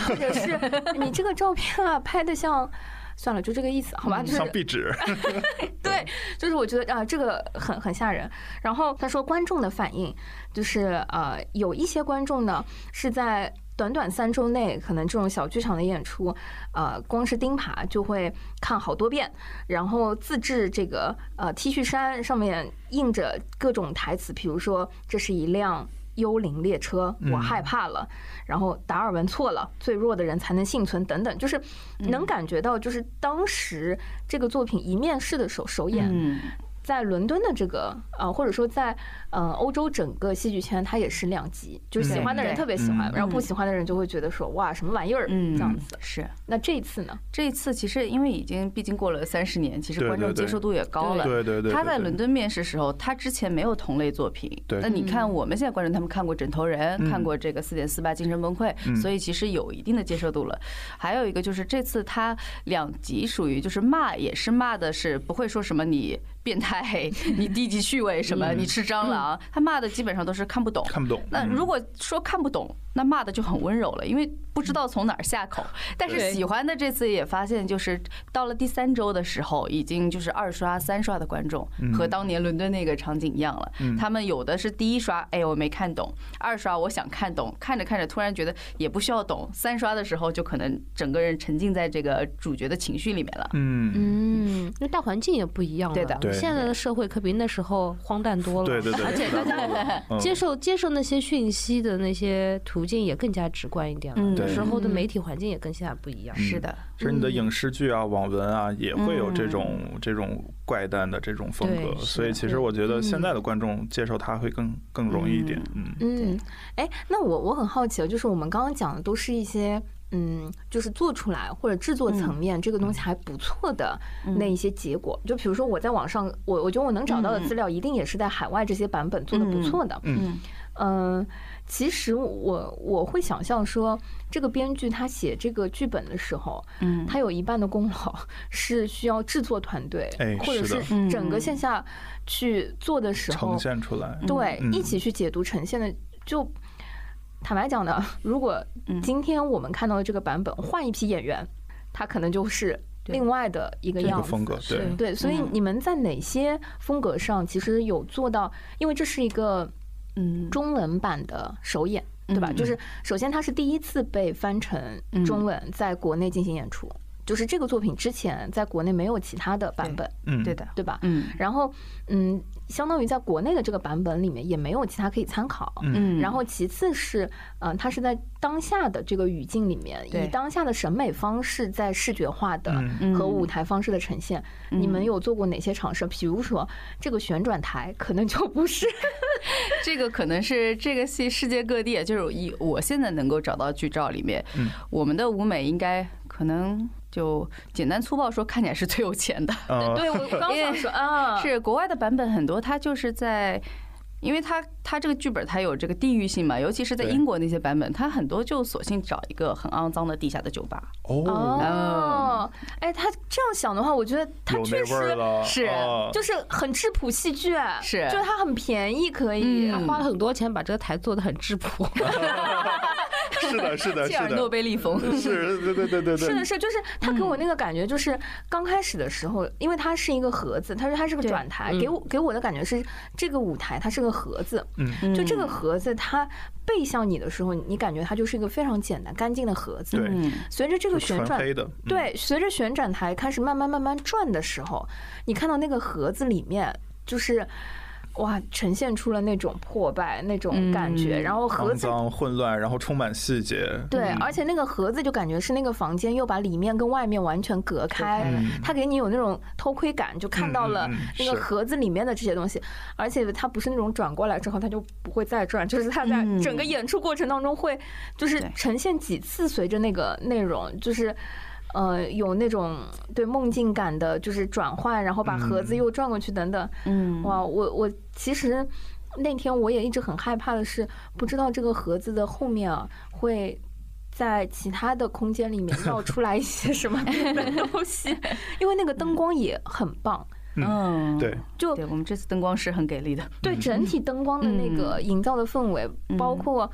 或者是 你这个照片啊拍的像。算了，就这个意思，好吧？就是像壁纸，对，就是我觉得啊，这个很很吓人。然后他说观众的反应就是呃，有一些观众呢是在短短三周内，可能这种小剧场的演出，呃，光是钉耙就会看好多遍，然后自制这个呃 T 恤衫上面印着各种台词，比如说这是一辆。幽灵列车，我害怕了，然后达尔文错了，最弱的人才能幸存等等，就是能感觉到，就是当时这个作品一面试的时候首演，在伦敦的这个呃，或者说在呃欧洲整个戏剧圈，它也是两极，就是喜欢的人特别喜欢，嗯然后不喜欢的人就会觉得说哇什么玩意儿嗯，这样子。是那这一次呢？这一次其实因为已经毕竟过了三十年，其实观众接受度也高了。对对对，他在伦敦面试时候，他之前没有同类作品。对那你看我们现在观众，他们看过《枕头人》，嗯看过这个《四点四八精神崩溃》，嗯所以其实有一定的接受度了。还有一个就是这次他两集属于就是骂，也是骂的是不会说什么你变态、你低级趣味什么，嗯你吃蟑螂，他骂的基本上都是看不懂。看不懂。嗯那如果说看不懂，那骂的就很温柔了，因为不知道从哪儿下口。但是喜欢的这次也发现，就是到了第三周的时候，已经就是二刷、三刷的观众和当年伦敦那个场景一样了。嗯他们有的是第一刷，哎，我没看懂；二刷我想看懂，看着看着突然觉得也不需要懂；三刷的时候就可能整个人沉浸在这个主角的情绪里面了。嗯，嗯，因为大环境也不一样了。对的现在的社会可比那时候荒诞多了。对对对，而且大家嗯接受接受那些讯息的那些途径也更加直观一点了。嗯那时候的媒体环境也跟现在不一样。是的，其实你的影视剧啊、网文啊，也会有这种嗯这种怪诞的这种风格，所以其实我觉得现在的观众接受它会更更容易一点。嗯，嗯，哎，那我我很好奇，就是我们刚刚讲的都是一些。嗯，就是做出来或者制作层面这个东西还不错的那一些结果，就比如说我在网上，我我觉得我能找到的资料，一定也是在海外这些版本做的不错的。嗯嗯，其实我我会想象说，这个编剧他写这个剧本的时候，嗯，他有一半的功劳 是需要制作团队哎，或者是整个线下去做的时候呈，现出来。对，嗯一起去解读呈现的，就坦白讲呢，如果嗯今天我们看到的这个版本换一批演员，他可能就是另外的一个样子。风格，对，对，所以嗯你们在哪些风格上其实有做到？因为这是一个嗯中文版的首演，对吧？嗯就是首先它是第一次被翻成中文在国内进行演出，就是这个作品之前在国内没有其他的版本，嗯，对的，对吧？嗯然后，嗯，相当于在国内的这个版本里面也没有其他可以参考。嗯，然后其次是，嗯、它是在当下的这个语境里面，以当下的审美方式在视觉化的嗯和舞台方式的呈现。你们有做过哪些尝试？比如说这个旋转台，可能就不是。这个可能是这个戏世界各地，就是以我现在能够找到剧照里面，嗯我们的舞美应该可能就简单粗暴说，看起来是最有钱的。呃，对我刚想说啊，是国外的版本很多，它就是在。因为它它这个剧本它有这个地域性嘛，尤其是在英国那些版本，它很多就索性找一个很肮脏的地下的酒吧。哦，哦，哎，他这样想的话，我觉得他确实是哦就是很质朴戏剧，是就是它很便宜，可以。嗯。花了很多钱把这个台做的很质朴。是的，是的，切尔诺，贝利风，是，对对对对对，是的，是，就是他给我那个感觉，就是刚开始的时候，因为它是一个盒子，他说它是个转台，嗯。给我给我的感觉是这个舞台它是个盒子，嗯，就这个盒子它背向你的时候，你感觉它就是一个非常简单干净的盒子。对。嗯随着这个旋转，对，随着旋转台开始慢慢慢慢转的时候，你看到那个盒子里面就是。哇，呈现出了那种破败那种感觉，嗯然后盒肮子脏混乱，然后充满细节，对，嗯。而且那个盒子就感觉是那个房间又把里面跟外面完全隔开，嗯它给你有那种偷窥感，就看到了那个盒子里面的这些东西，而且它不是那种转过来之后它就不会再转，就是它在嗯。整个演出过程当中会就是呈现几次，随着那个内容就是。呃，有那种对梦境感的，就是转换，然后把盒子嗯又转过去等等。嗯，哇，我我其实那天我也一直很害怕的是，不知道这个盒子的后面啊会。在其他的空间里面 绕出来一些什么东西，因为那个灯光也很棒，嗯，对，就对我们这次灯光是很给力的。对整体灯光的那个营造的氛围，嗯包括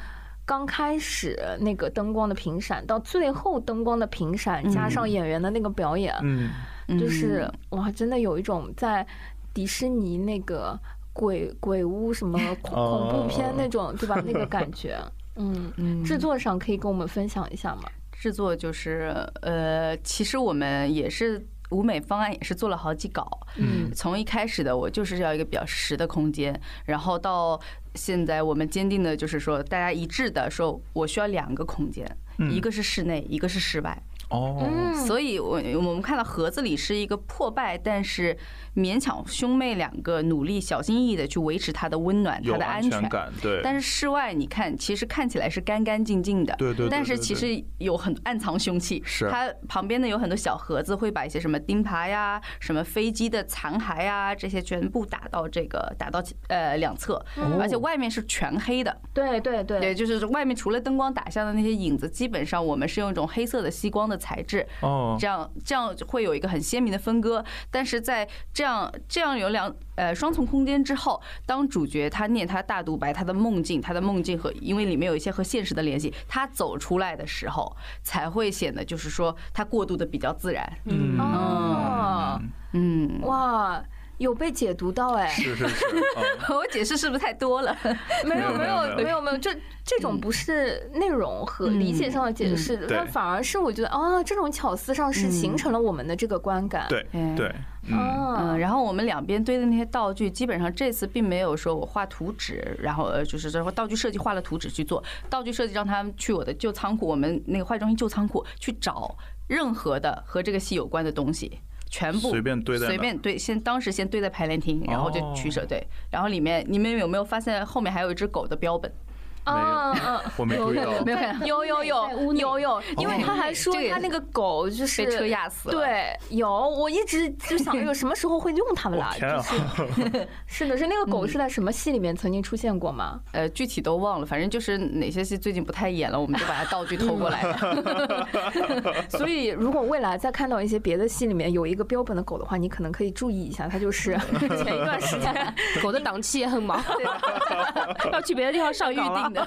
刚开始那个灯光的频闪，到最后灯光的频闪，加上演员的那个表演，嗯，就是哇，真的有一种在迪士尼那个鬼鬼屋什么 恐恐怖片那种，对吧？那个感觉，嗯，嗯。制作上可以跟我们分享一下吗？制作就是呃，其实我们也是舞美方案也是做了好几稿，嗯。从一开始的我就是要一个比较实的空间，然后到现在我们坚定的就是说，大家一致的说，我需要两个空间，嗯。一个是室内，一个是室外。哦，嗯，所以我我们看到盒子里是一个破败，但是勉强兄妹两个努力小心翼翼的去维持它的温暖、它的安全。感，对，但是室外你看，其实看起来是干干净净的，对对对但是其实有很暗藏凶器。是它旁边呢有很多小盒子，会把一些什么钉耙呀、什么飞机的残骸呀这些全部打到这个打到呃两侧，哦而且外面是全黑的。对对对对，就是外面除了灯光打下的那些影子，基本上我们是用一种黑色的吸光的材质，哦，这样这样会有一个很鲜明的分割。但是在这样这样有两呃双重空间之后，当主角他念他大独白，他的梦境，他的梦境和因为里面有一些和现实的联系，他走出来的时候，才会显得就是说他过渡的比较自然。嗯。哦，嗯，哇，有被解读到哎，是是是，哦 我解释是不是太多了？没有没没有没有有。没有这这种不是内容和理解上的解释，对。但反而是我觉得啊，这种巧思上是形成了我们的这个观感。对嗯。对，嗯，然后我们两边堆的那些道具，基本上这次并没有说我画图纸，然后呃就是说道具设计画了图纸去做，道具设计让他们去我的旧仓库，我们那个化妆品旧仓库去找任何的和这个戏有关的东西。全部随便堆在随便堆，先当时先堆在排练厅，然后就取舍对，然后里面你们有没有发现后面还有一只狗的标本？啊啊，我没注意到，没有看到有有有有有，因为他还说他那个狗就是被车压死了。，对，有，我一直就想，哎呦，什么时候会用它们啦？天啊就是 是的，是那个狗是在什么戏里面曾经出现过吗？呃，具体都忘了，反正就是哪些戏最近不太演了，我们就把它道具偷过来了。所以，如果未来再看到一些别的戏里面有一个标本的狗的话，你可能可以注意一下，它就是前一段时间狗的档期也很忙，要去别的地方上预定。的，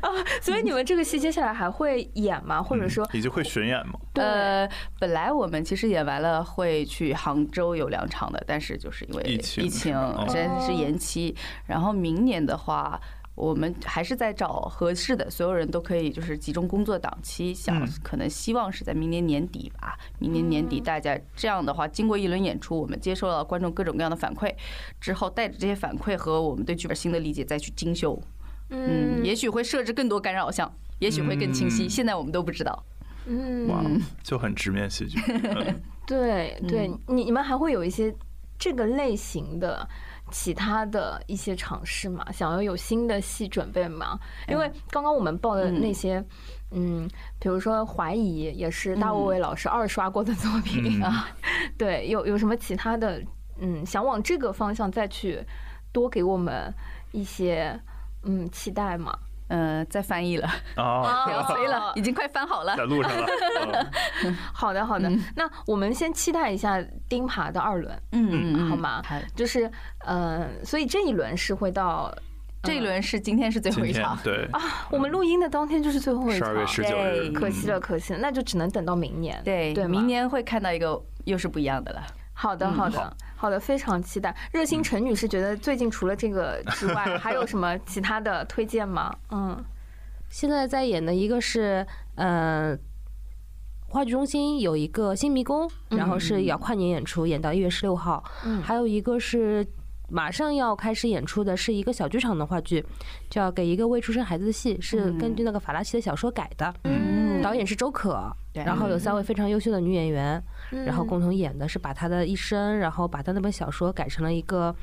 啊。所以你们这个戏接下来还会演吗？或者说，以及会巡演吗？呃，本来我们其实演完了会去杭州有两场的，但是就是因为疫情真是延期。然后明年的话，我们还是在找合适的，所有人都可以就是集中工作档期，想嗯可能希望是在明年年底吧。明年年底大家这样的话，经过一轮演出，我们接受了观众各种各样的反馈之后，带着这些反馈和我们对剧本新的理解再去精修。嗯，也许会设置更多干扰项，也许会更清晰。嗯现在我们都不知道。嗯，哇，就很直面戏剧。嗯对对嗯，你你们还会有一些这个类型的其他的一些尝试吗？想要有新的戏准备吗？因为刚刚我们报的那些，嗯，比如说《怀疑》也是大卫老师二刷过的作品嗯啊，对，有有什么其他的，嗯，想往这个方向再去多给我们一些嗯期待嘛？嗯，在翻译了，哦，不要催了，已经快翻好了。在。路上了。嗯 好的，好的，那我们先期待一下钉耙的二轮，嗯好吗？就是，呃，所以这一轮是会到这一轮是今天是最后一场，对。啊，我们录音的当天就是最后一场，十二月十九日，对可惜了，可惜了，那就只能等到明年。对对明年会看到一个又是不一样的了。好的，好的，好的，非常期待。热心陈女士觉得最近除了这个之外，还有什么其他的推荐吗？嗯，现在在演的一个是，呃，话剧中心有一个新迷宫，然后是要跨年演出，演到一月十六号。嗯还有一个是马上要开始演出的，是一个小剧场的话剧，叫《给一个未出生孩子的戏》，是根据那个法拉奇的小说改的。嗯导演是周可，然后有三位非常优秀的女演员，然后嗯共同演的是把他的一生，然后把他那本小说改成了一个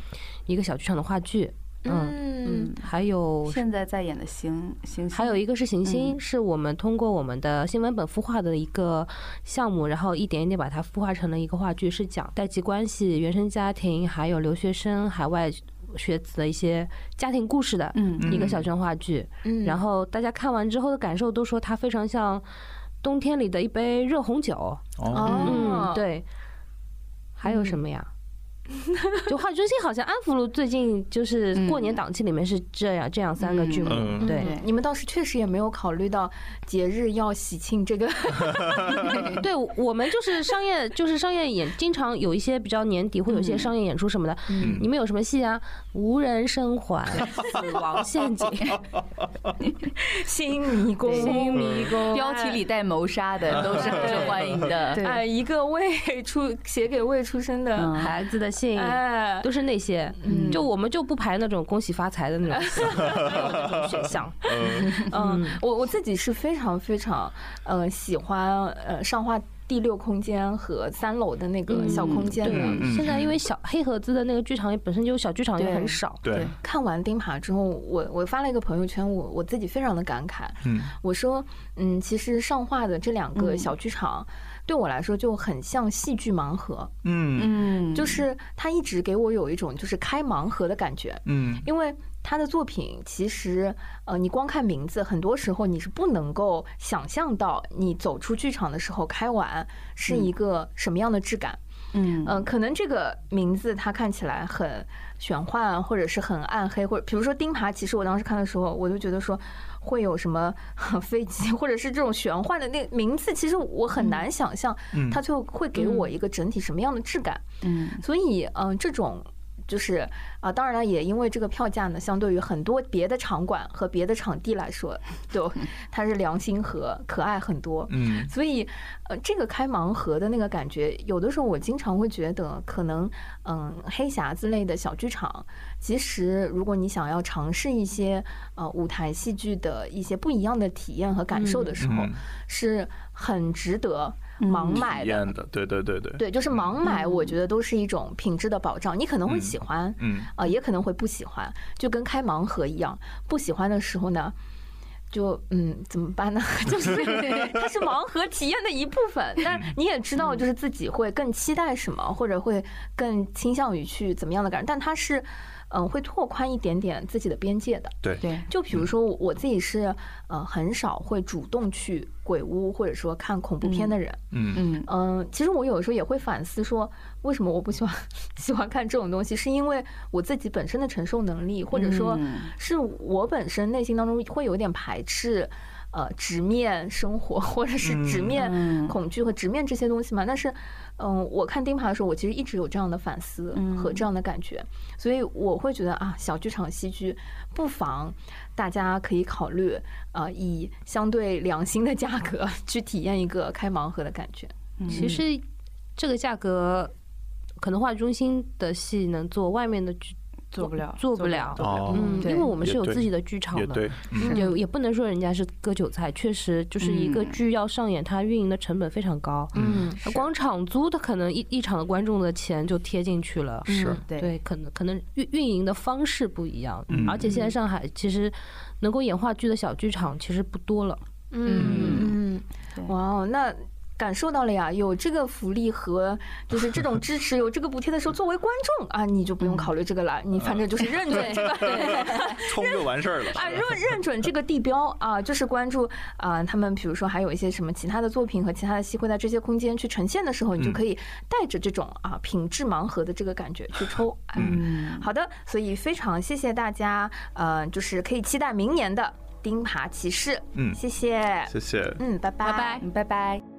一个小剧场的话剧。嗯嗯还有现在在演的行星，还有一个是行星，嗯是我们通过我们的新文本孵化的一个项目，然后一点一点把它孵化成了一个话剧，是讲代际关系、原生家庭，还有留学生、海外学子的一些家庭故事的嗯一个小剧场话剧。嗯然后大家看完之后的感受都说它非常像冬天里的一杯热红酒。嗯，对。还有什么呀？就话剧中心好像安福路最近就是过年档期里面是这样这样三个剧目，嗯。对。嗯。你们倒是确实也没有考虑到节日要喜庆这个，对我们就是商业，就是商业演，经常有一些比较年底会有一些商业演出什么的。嗯。你们有什么戏啊？无人生还、死亡陷阱、新迷宫，新迷宫，标题里带谋杀的都是很受欢迎的。对。哎，一个未出写给未出生的，嗯。孩子的信，哎，都是那些。嗯就我们就不排那种恭喜发财的那种 选项。嗯，我我自己是非常非常呃喜欢呃上画第六空间和三楼的那个小空间的。嗯，现在因为小黑盒子的那个剧场也本身就小剧场也很少，对，看完钉耙之后，我我发了一个朋友圈，我我自己非常的感慨。嗯我说，嗯，其实上画的这两个嗯小剧场，对我来说就很像戏剧盲盒，嗯。嗯，就是他一直给我有一种就是开盲盒的感觉。嗯。因为他的作品其实，呃，你光看名字，很多时候你是不能够想象到你走出剧场的时候开完是一个什么样的质感。嗯。嗯、可能这个名字它看起来很玄幻，或者是很暗黑，或者比如说钉耙，其实我当时看的时候，我就觉得说会有什么 飞机，或者是这种玄幻的那名字，其实我很难想象嗯。它最后会给我一个整体什么样的质感。嗯。所以，嗯、这种就是啊，当然了，也因为这个票价呢，相对于很多别的场馆和别的场地来说，就 它是良心和可爱很多。嗯所以，呃，这个开盲盒的那个感觉，有的时候我经常会觉得，可能，嗯，黑匣子类的小剧场，其实如果你想要尝试一些呃舞台戏剧的一些不一样的体验和感受的时候，嗯是很值得盲买的。体验的，对对对对，对，就是盲买，我觉得都是一种品质的保障。你可能会喜欢，嗯啊、也可能会不喜欢，就跟开盲盒一样。不喜欢的时候呢，就嗯，怎么办呢？就是 它是盲盒体验的一部分，但你也知道，就是自己会更期待什么，或者会更倾向于去怎么样的感觉，但它是嗯、会拓宽一点点自己的边界的。对。对，就比如说我我自己是呃很少会主动去鬼屋或者说看恐怖片的人，嗯。嗯。嗯，其实我有的时候也会反思说，为什么我不喜欢 喜欢看这种东西？是因为我自己本身的承受能力，或者说嗯。是我本身内心当中会有点排斥，呃，直面生活或者是直面嗯恐惧和直面这些东西嘛。但是，嗯，我看钉耙的时候，我其实一直有这样的反思和这样的感觉，所以我会觉得啊，小剧场戏剧不妨大家可以考虑，呃，以相对良心的价格去体验一个开盲盒的感觉。其实这个价格，可能话剧中心的戏能做，外面的剧做不了做不了。哦嗯，因为我们是有自己的剧场的，也，嗯也也不能说人家是割韭菜，确实就是一个嗯剧要上演，它运营的成本非常高。嗯，它光场租，的可能一一场的观众的钱就贴进去了。是对对，可能可能运运营的方式不一样，嗯而且现在上海其实能够演话剧的小剧场其实不多了。嗯嗯，哇哦，那。感受到了呀，有这个福利和就是这种 支持，有这个补贴的时候，作为观众啊，你就不用考虑这个了，你反正就是认准这个，冲就完事儿了。啊，认认准这个地标啊，就是关注啊，他们比如说还有一些什么其他的作品和其他的戏会在这些空间去呈现的时候，你就可以带着这种啊品质盲盒的这个感觉去抽。嗯，好的，所以非常谢谢大家，呃，就是可以期待明年的钉耙骑士。嗯谢谢，谢谢。嗯，拜拜，拜拜嗯拜拜。